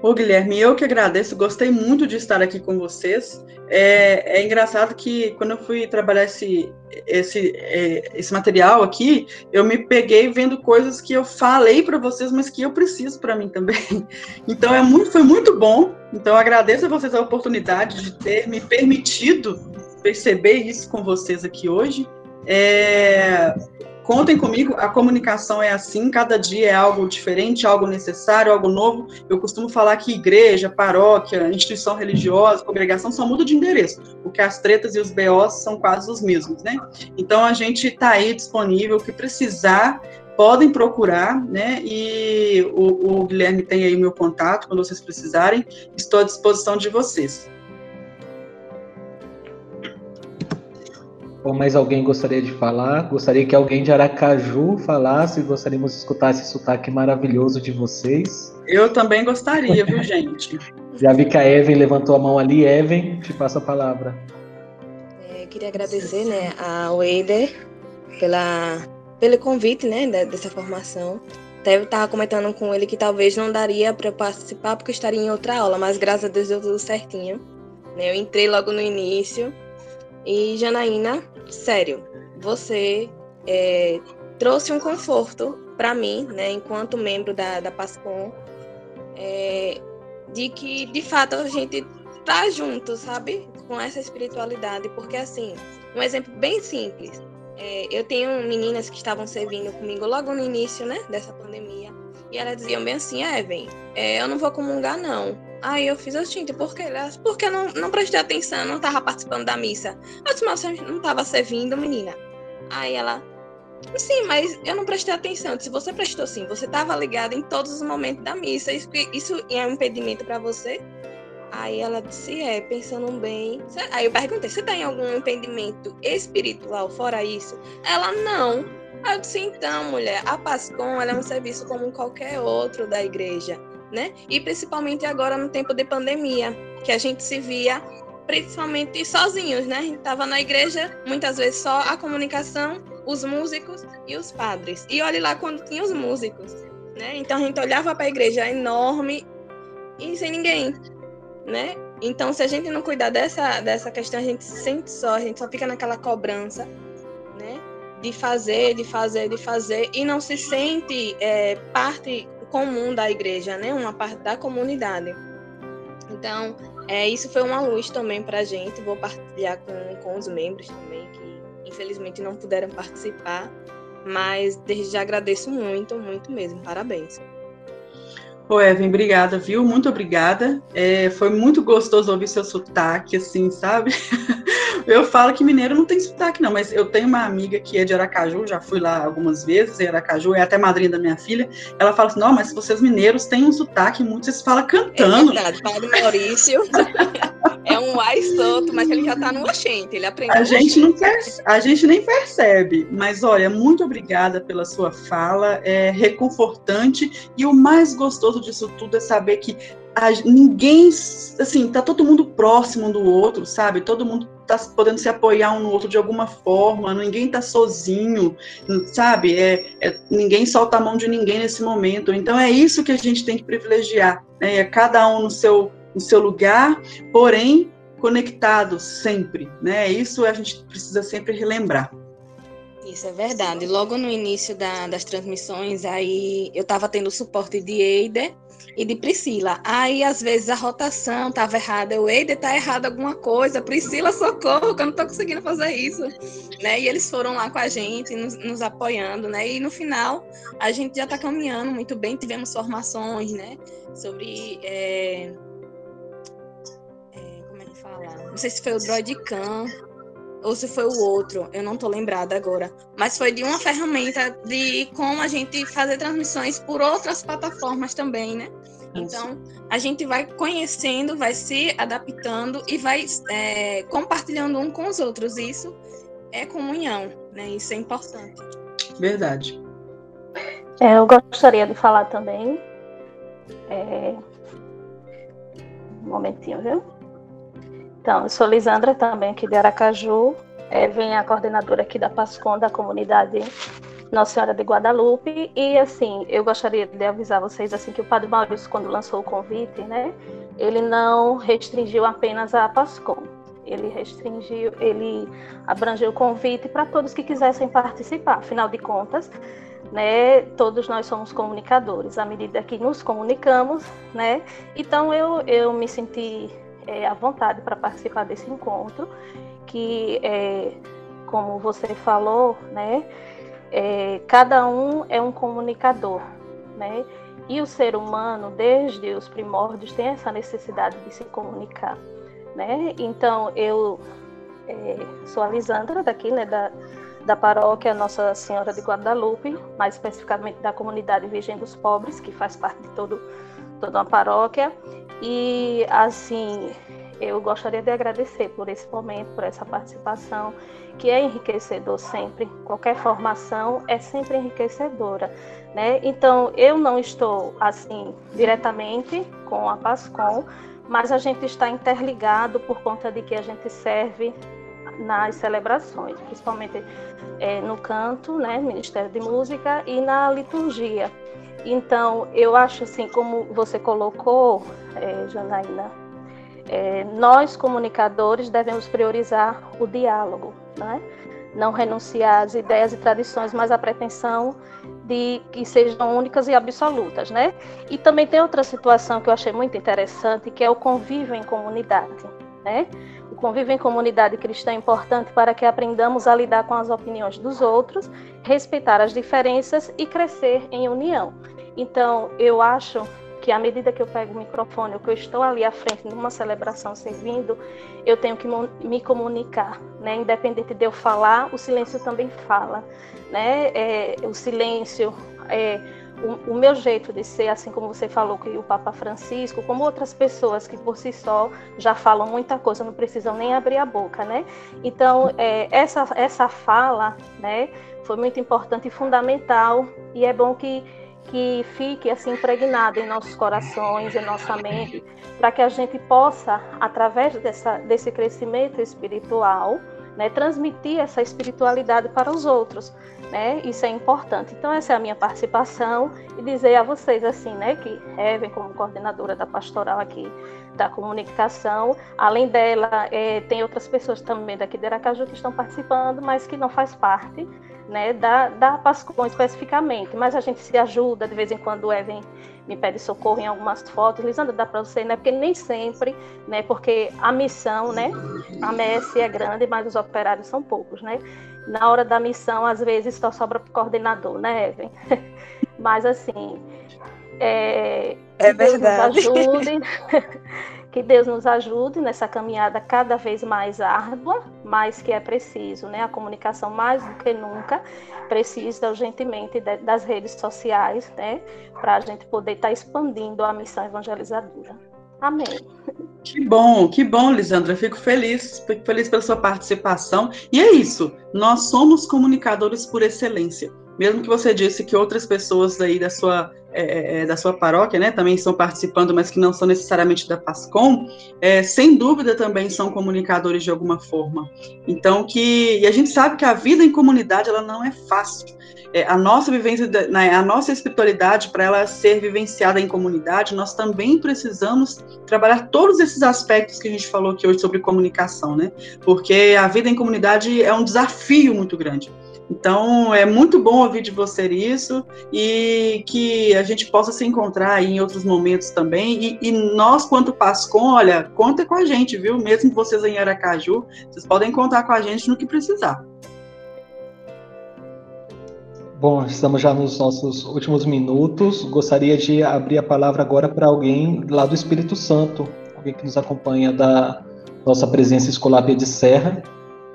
Ô, Guilherme, eu que agradeço, gostei muito de estar aqui com vocês. É, é engraçado que quando eu fui trabalhar esse, esse, é, esse material aqui, eu me peguei vendo coisas que eu falei para vocês, mas que eu preciso para mim também. Então é muito, foi muito bom. Então agradeço a vocês a oportunidade de ter me permitido perceber isso com vocês aqui hoje. É, contem comigo, a comunicação é assim, cada dia é algo diferente, algo necessário, algo novo. Eu costumo falar que igreja, paróquia, instituição religiosa, congregação só muda de endereço, porque as tretas e os BOs são quase os mesmos, né? Então a gente está aí disponível, o que precisar, podem procurar, né? E o, o Guilherme tem aí meu contato, quando vocês precisarem, estou à disposição de vocês. Ou mais alguém gostaria de falar? Gostaria que alguém de Aracaju falasse, gostaríamos de escutar esse sotaque maravilhoso de vocês. Eu também gostaria, viu, gente? Já vi que a Evan levantou a mão ali. Evan, te passo a palavra. É, queria agradecer né, ao Eider pela, pelo convite né, dessa formação. Até eu estava comentando com ele que talvez não daria para participar porque estaria em outra aula, mas graças a Deus deu tudo certinho. Né? Eu entrei logo no início e Janaína, sério, você é, trouxe um conforto para mim, né, enquanto membro da, da PASCOM, é, de que de fato a gente tá junto, sabe, com essa espiritualidade, porque assim, um exemplo bem simples, é, eu tenho meninas que estavam servindo comigo logo no início, né, dessa pandemia, e elas diziam bem assim, Evan, é, eu não vou comungar não, Aí eu fiz assim, por quê? Porque eu não, não prestei atenção, não estava participando da missa. Eu disse, mas você não estava servindo, menina. Aí ela, sim, mas eu não prestei atenção. Se você prestou sim, você estava ligada em todos os momentos da missa. Isso, isso é um impedimento para você? Aí ela disse, é, pensando bem. Aí eu perguntei, você tem algum impedimento espiritual fora isso? Ela, não. Aí eu disse, então, mulher, a Pascom é um serviço como qualquer outro da igreja né? E principalmente agora no tempo de pandemia, que a gente se via principalmente sozinhos, né? A gente estava na igreja, muitas vezes só a comunicação, os músicos e os padres. E olhe lá quando tinha os músicos, né? Então a gente olhava para a igreja enorme e sem ninguém, né? Então, se a gente não cuidar dessa, dessa questão, a gente se sente só, a gente só fica naquela cobrança, né? De fazer, de fazer, de fazer, e não se sente é, parte comum da igreja, né? Uma parte da comunidade. Então, é, isso foi uma luz também para a gente. Vou partilhar com, com os membros também, que infelizmente não puderam participar. Mas desde já agradeço muito, muito mesmo. Parabéns. Ô, Evan, obrigada, viu? Muito obrigada. É, foi muito gostoso ouvir seu sotaque, assim, sabe? Eu falo que mineiro não tem sotaque, não, mas eu tenho uma amiga que é de Aracaju, já fui lá algumas vezes, em Aracaju, é até madrinha da minha filha. Ela fala assim: não, mas vocês mineiros têm um sotaque muito, vocês falam cantando. É verdade, Padre Maurício é um ai solto, mas ele já tá no oxente, ele aprendeu. A gente, não percebe, a gente nem percebe, mas olha, muito obrigada pela sua fala, é reconfortante e o mais gostoso disso tudo é saber que a, ninguém, assim, tá todo mundo próximo um do outro, sabe? Todo mundo tá podendo se apoiar um no outro de alguma forma, ninguém tá sozinho, sabe? É, é, ninguém solta a mão de ninguém nesse momento. Então é isso que a gente tem que privilegiar, né? É cada um no seu, no seu lugar, porém conectados sempre, né? Isso a gente precisa sempre relembrar. Isso é verdade. Logo no início da, das transmissões, aí eu estava tendo suporte de Eider e de Priscila. Aí, às vezes, a rotação estava errada. O Eider está errado alguma coisa. Priscila, socorro, que eu não estou conseguindo fazer isso. Né? E eles foram lá com a gente, nos, nos apoiando, né? E no final, a gente já está caminhando muito bem. Tivemos formações, né? Sobre... É... É, como é que fala? Não sei se foi o Droidcam, ou se foi o outro, eu não tô lembrada agora. Mas foi de uma ferramenta de como a gente fazer transmissões por outras plataformas também, né? Então, a gente vai conhecendo, vai se adaptando e vai é, compartilhando um com os outros. Isso é comunhão, né? Isso é importante. Verdade. É, eu gostaria de falar também. É... Um momentinho, viu? Então, eu sou Lisandra também aqui de Aracaju, é, vem a coordenadora aqui da PASCOM, da comunidade Nossa Senhora de Guadalupe, e assim, eu gostaria de avisar vocês assim que o Padre Maurício, quando lançou o convite, né, ele não restringiu apenas a PASCOM, ele restringiu, ele abrangeu o convite para todos que quisessem participar, afinal de contas, né, todos nós somos comunicadores, à medida que nos comunicamos, né, então eu, eu me senti é, à vontade para participar desse encontro, que, é, como você falou, né, é, cada um é um comunicador, né? E o ser humano, desde os primórdios, tem essa necessidade de se comunicar, né? Então, eu é, sou a Lisandra, daqui, né, da, da paróquia Nossa Senhora de Guadalupe, mais especificamente da comunidade Virgem dos Pobres, que faz parte de todo, toda uma paróquia. E, assim, eu gostaria de agradecer por esse momento, por essa participação, que é enriquecedor sempre. Qualquer formação é sempre enriquecedora, né? Então, eu não estou assim diretamente com a Pascom, mas a gente está interligado por conta de que a gente serve nas celebrações, principalmente é, no canto, né, Ministério de Música e na liturgia. Então, eu acho assim, como você colocou, é, Janaína, é, nós comunicadores devemos priorizar o diálogo, né? não renunciar às ideias e tradições, mas à pretensão de que sejam únicas e absolutas, né? E também tem outra situação que eu achei muito interessante, que é o convívio em comunidade, né? O convívio em comunidade cristã é importante para que aprendamos a lidar com as opiniões dos outros, respeitar as diferenças e crescer em união. Então, eu acho que à medida que eu pego o microfone, ou que eu estou ali à frente numa celebração servindo, eu tenho que me comunicar, né? Independente de eu falar, o silêncio também fala, né? É, o silêncio é o, o, meu jeito de ser, assim como você falou que o Papa Francisco, como outras pessoas que por si só já falam muita coisa, não precisam nem abrir a boca, né? Então é, essa essa fala, né? Foi muito importante e fundamental e é bom que que fique assim impregnado em nossos corações, em nossa mente, para que a gente possa, através dessa, desse crescimento espiritual, né, transmitir essa espiritualidade para os outros, né? Isso é importante. Então essa é a minha participação e dizer a vocês assim, né, que Evan como coordenadora da pastoral aqui da comunicação, além dela é, tem outras pessoas também daqui de Aracaju que estão participando, mas que não faz parte né, da, da Pascom especificamente, mas a gente se ajuda, de vez em quando o Evan me pede socorro em algumas fotos, Lisandra, dá para você, né, porque nem sempre, né, porque a missão, né, a MS é grande, mas os operários são poucos, né, na hora da missão, às vezes, só sobra para o coordenador, né, Evan? mas, assim, é, é verdade. Deus nos ajude, que Deus nos ajude nessa caminhada cada vez mais árdua, mas que é preciso, né? A comunicação mais do que nunca precisa urgentemente das redes sociais, né? Para a gente poder estar tá expandindo a missão evangelizadora. Amém. Que bom, que bom, Lisandra. Fico feliz, fico feliz pela sua participação. E é isso. Nós somos comunicadores por excelência mesmo que você disse que outras pessoas aí da sua, é, é, é, da sua paróquia, né, também estão participando, mas que não são necessariamente da PASCOM, é, sem dúvida também são comunicadores de alguma forma. Então, que, e a gente sabe que a vida em comunidade, ela não é fácil. É, a nossa vivência, né, a nossa espiritualidade, para ela ser vivenciada em comunidade, nós também precisamos trabalhar todos esses aspectos que a gente falou aqui hoje sobre comunicação, né? Porque a vida em comunidade é um desafio muito grande. Então, é muito bom ouvir de você isso e que a gente possa se encontrar em outros momentos também. E, e, nós, quanto Pascom, olha, conta com a gente, viu? Mesmo vocês em Aracaju, vocês podem contar com a gente no que precisar. Bom, estamos já nos nossos últimos minutos. Gostaria de abrir a palavra agora para alguém lá do Espírito Santo, alguém que nos acompanha da nossa presença escolar de Serra,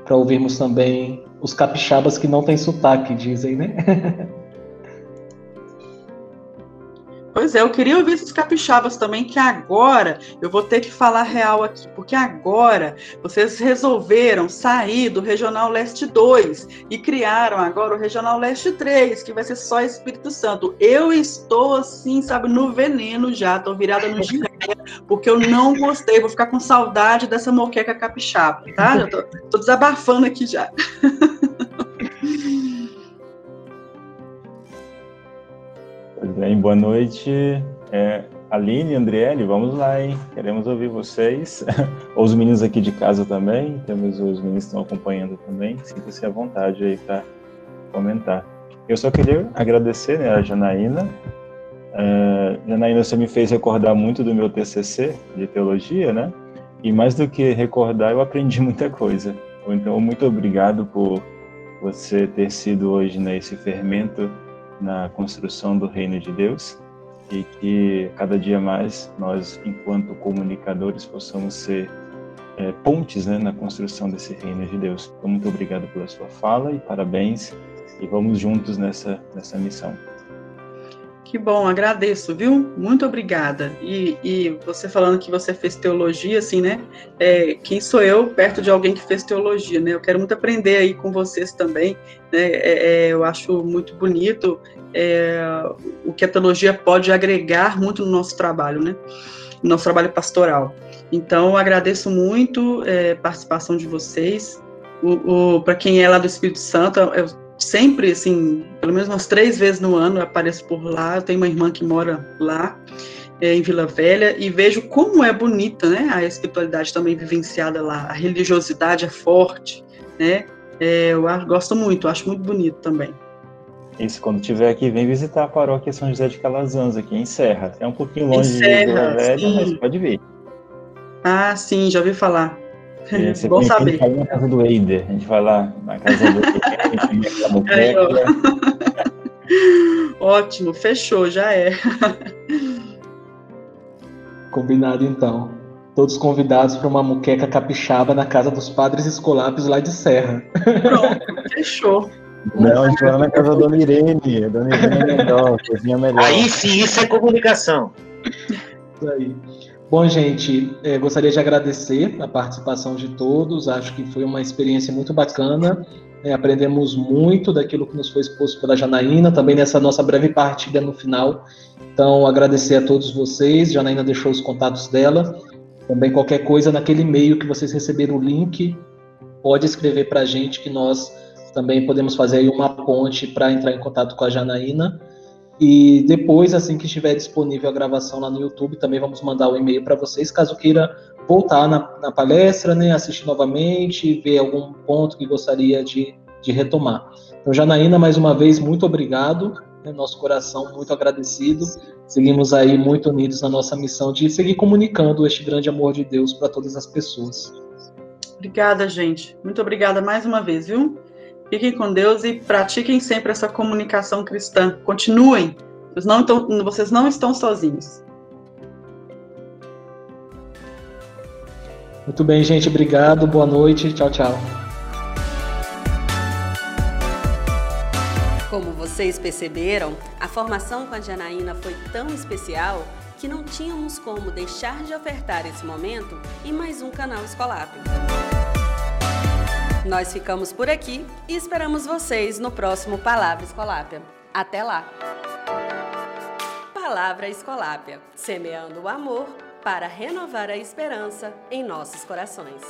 para ouvirmos também os capixabas que não têm sotaque, dizem, né? Pois é, eu queria ouvir esses capixabas também, que agora eu vou ter que falar real aqui, porque agora vocês resolveram sair do Regional Leste 2 e criaram agora o Regional Leste 3, que vai ser só Espírito Santo. Eu estou assim, sabe, no veneno já, tô virada no giraia, porque eu não gostei, vou ficar com saudade dessa moqueca capixaba, tá? Eu tô, tô desabafando aqui já. bem, boa noite. É, Aline, Andriele, vamos lá, hein? Queremos ouvir vocês. Os meninos aqui de casa também, temos os meninos que estão acompanhando também. Sinta-se à vontade aí para comentar. Eu só queria agradecer né, a Janaína. É, Janaína, você me fez recordar muito do meu TCC de teologia, né? E mais do que recordar, eu aprendi muita coisa. Então, muito obrigado por você ter sido hoje né, fermento na construção do reino de Deus e que cada dia mais nós, enquanto comunicadores, possamos ser é, pontes né, na construção desse reino de Deus. Então, muito obrigado pela sua fala e parabéns e vamos juntos nessa, nessa missão. Que bom, agradeço, viu? Muito obrigada. E, e você falando que você fez teologia, assim, né? É, quem sou eu perto de alguém que fez teologia, né? Eu quero muito aprender aí com vocês também, né? É, é, eu acho muito bonito é, o que a teologia pode agregar muito no nosso trabalho, né? No nosso trabalho pastoral. Então, agradeço muito é, a participação de vocês. O, o para quem é lá do Espírito Santo, eu sempre, assim, pelo menos umas três vezes no ano apareço por lá. Eu tenho uma irmã que mora lá, é, em Vila Velha, e vejo como é bonita, né? A espiritualidade também vivenciada lá. A religiosidade é forte, né? É, eu gosto muito, acho muito bonito também. Isso, quando tiver aqui, vem visitar a paróquia São José de Calazans, aqui em Serra. É um pouquinho longe Serra, de Vila Velha, sim. mas pode vir. Ah, sim, já ouvi falar. É, você Bom saber. Tem na casa do Eider. A gente vai lá na casa do Eider. Ótimo, fechou, já é. Combinado então. Todos convidados para uma muqueca capixaba na casa dos padres escolápios lá de Serra. Pronto, fechou. Não, a gente vai lá na casa da Dona Irene. A Dona Irene é melhor, cozinha melhor. Aí sim, isso é comunicação. Isso aí. Bom, gente, é, gostaria de agradecer a participação de todos. Acho que foi uma experiência muito bacana. É, aprendemos muito daquilo que nos foi exposto pela Janaína, também nessa nossa breve partida no final. Então, agradecer a todos vocês. Janaína deixou os contatos dela. Também qualquer coisa naquele e-mail que vocês receberam o link, pode escrever para a gente que nós também podemos fazer aí uma ponte para entrar em contato com a Janaína. E depois, assim que estiver disponível a gravação lá no YouTube, também vamos mandar o um e-mail para vocês, caso queira voltar na, na, palestra, né, assistir novamente, ver algum ponto que gostaria de, de retomar. Então, Janaína, mais uma vez, muito obrigado, né, nosso coração muito agradecido. Seguimos aí muito unidos na nossa missão de seguir comunicando este grande amor de Deus para todas as pessoas. Obrigada, gente. Muito obrigada mais uma vez, viu? Fiquem com Deus e pratiquem sempre essa comunicação cristã. Continuem. Vocês não, estão, vocês não estão sozinhos. Muito bem, gente. Obrigado. Boa noite. Tchau, tchau. Como vocês perceberam, a formação com a Janaína foi tão especial que não tínhamos como deixar de ofertar esse momento em mais um canal Escolápio. Nós ficamos por aqui e esperamos vocês no próximo Palavra Escolápia. Até lá! Palavra Escolápia, semeando o amor para renovar a esperança em nossos corações.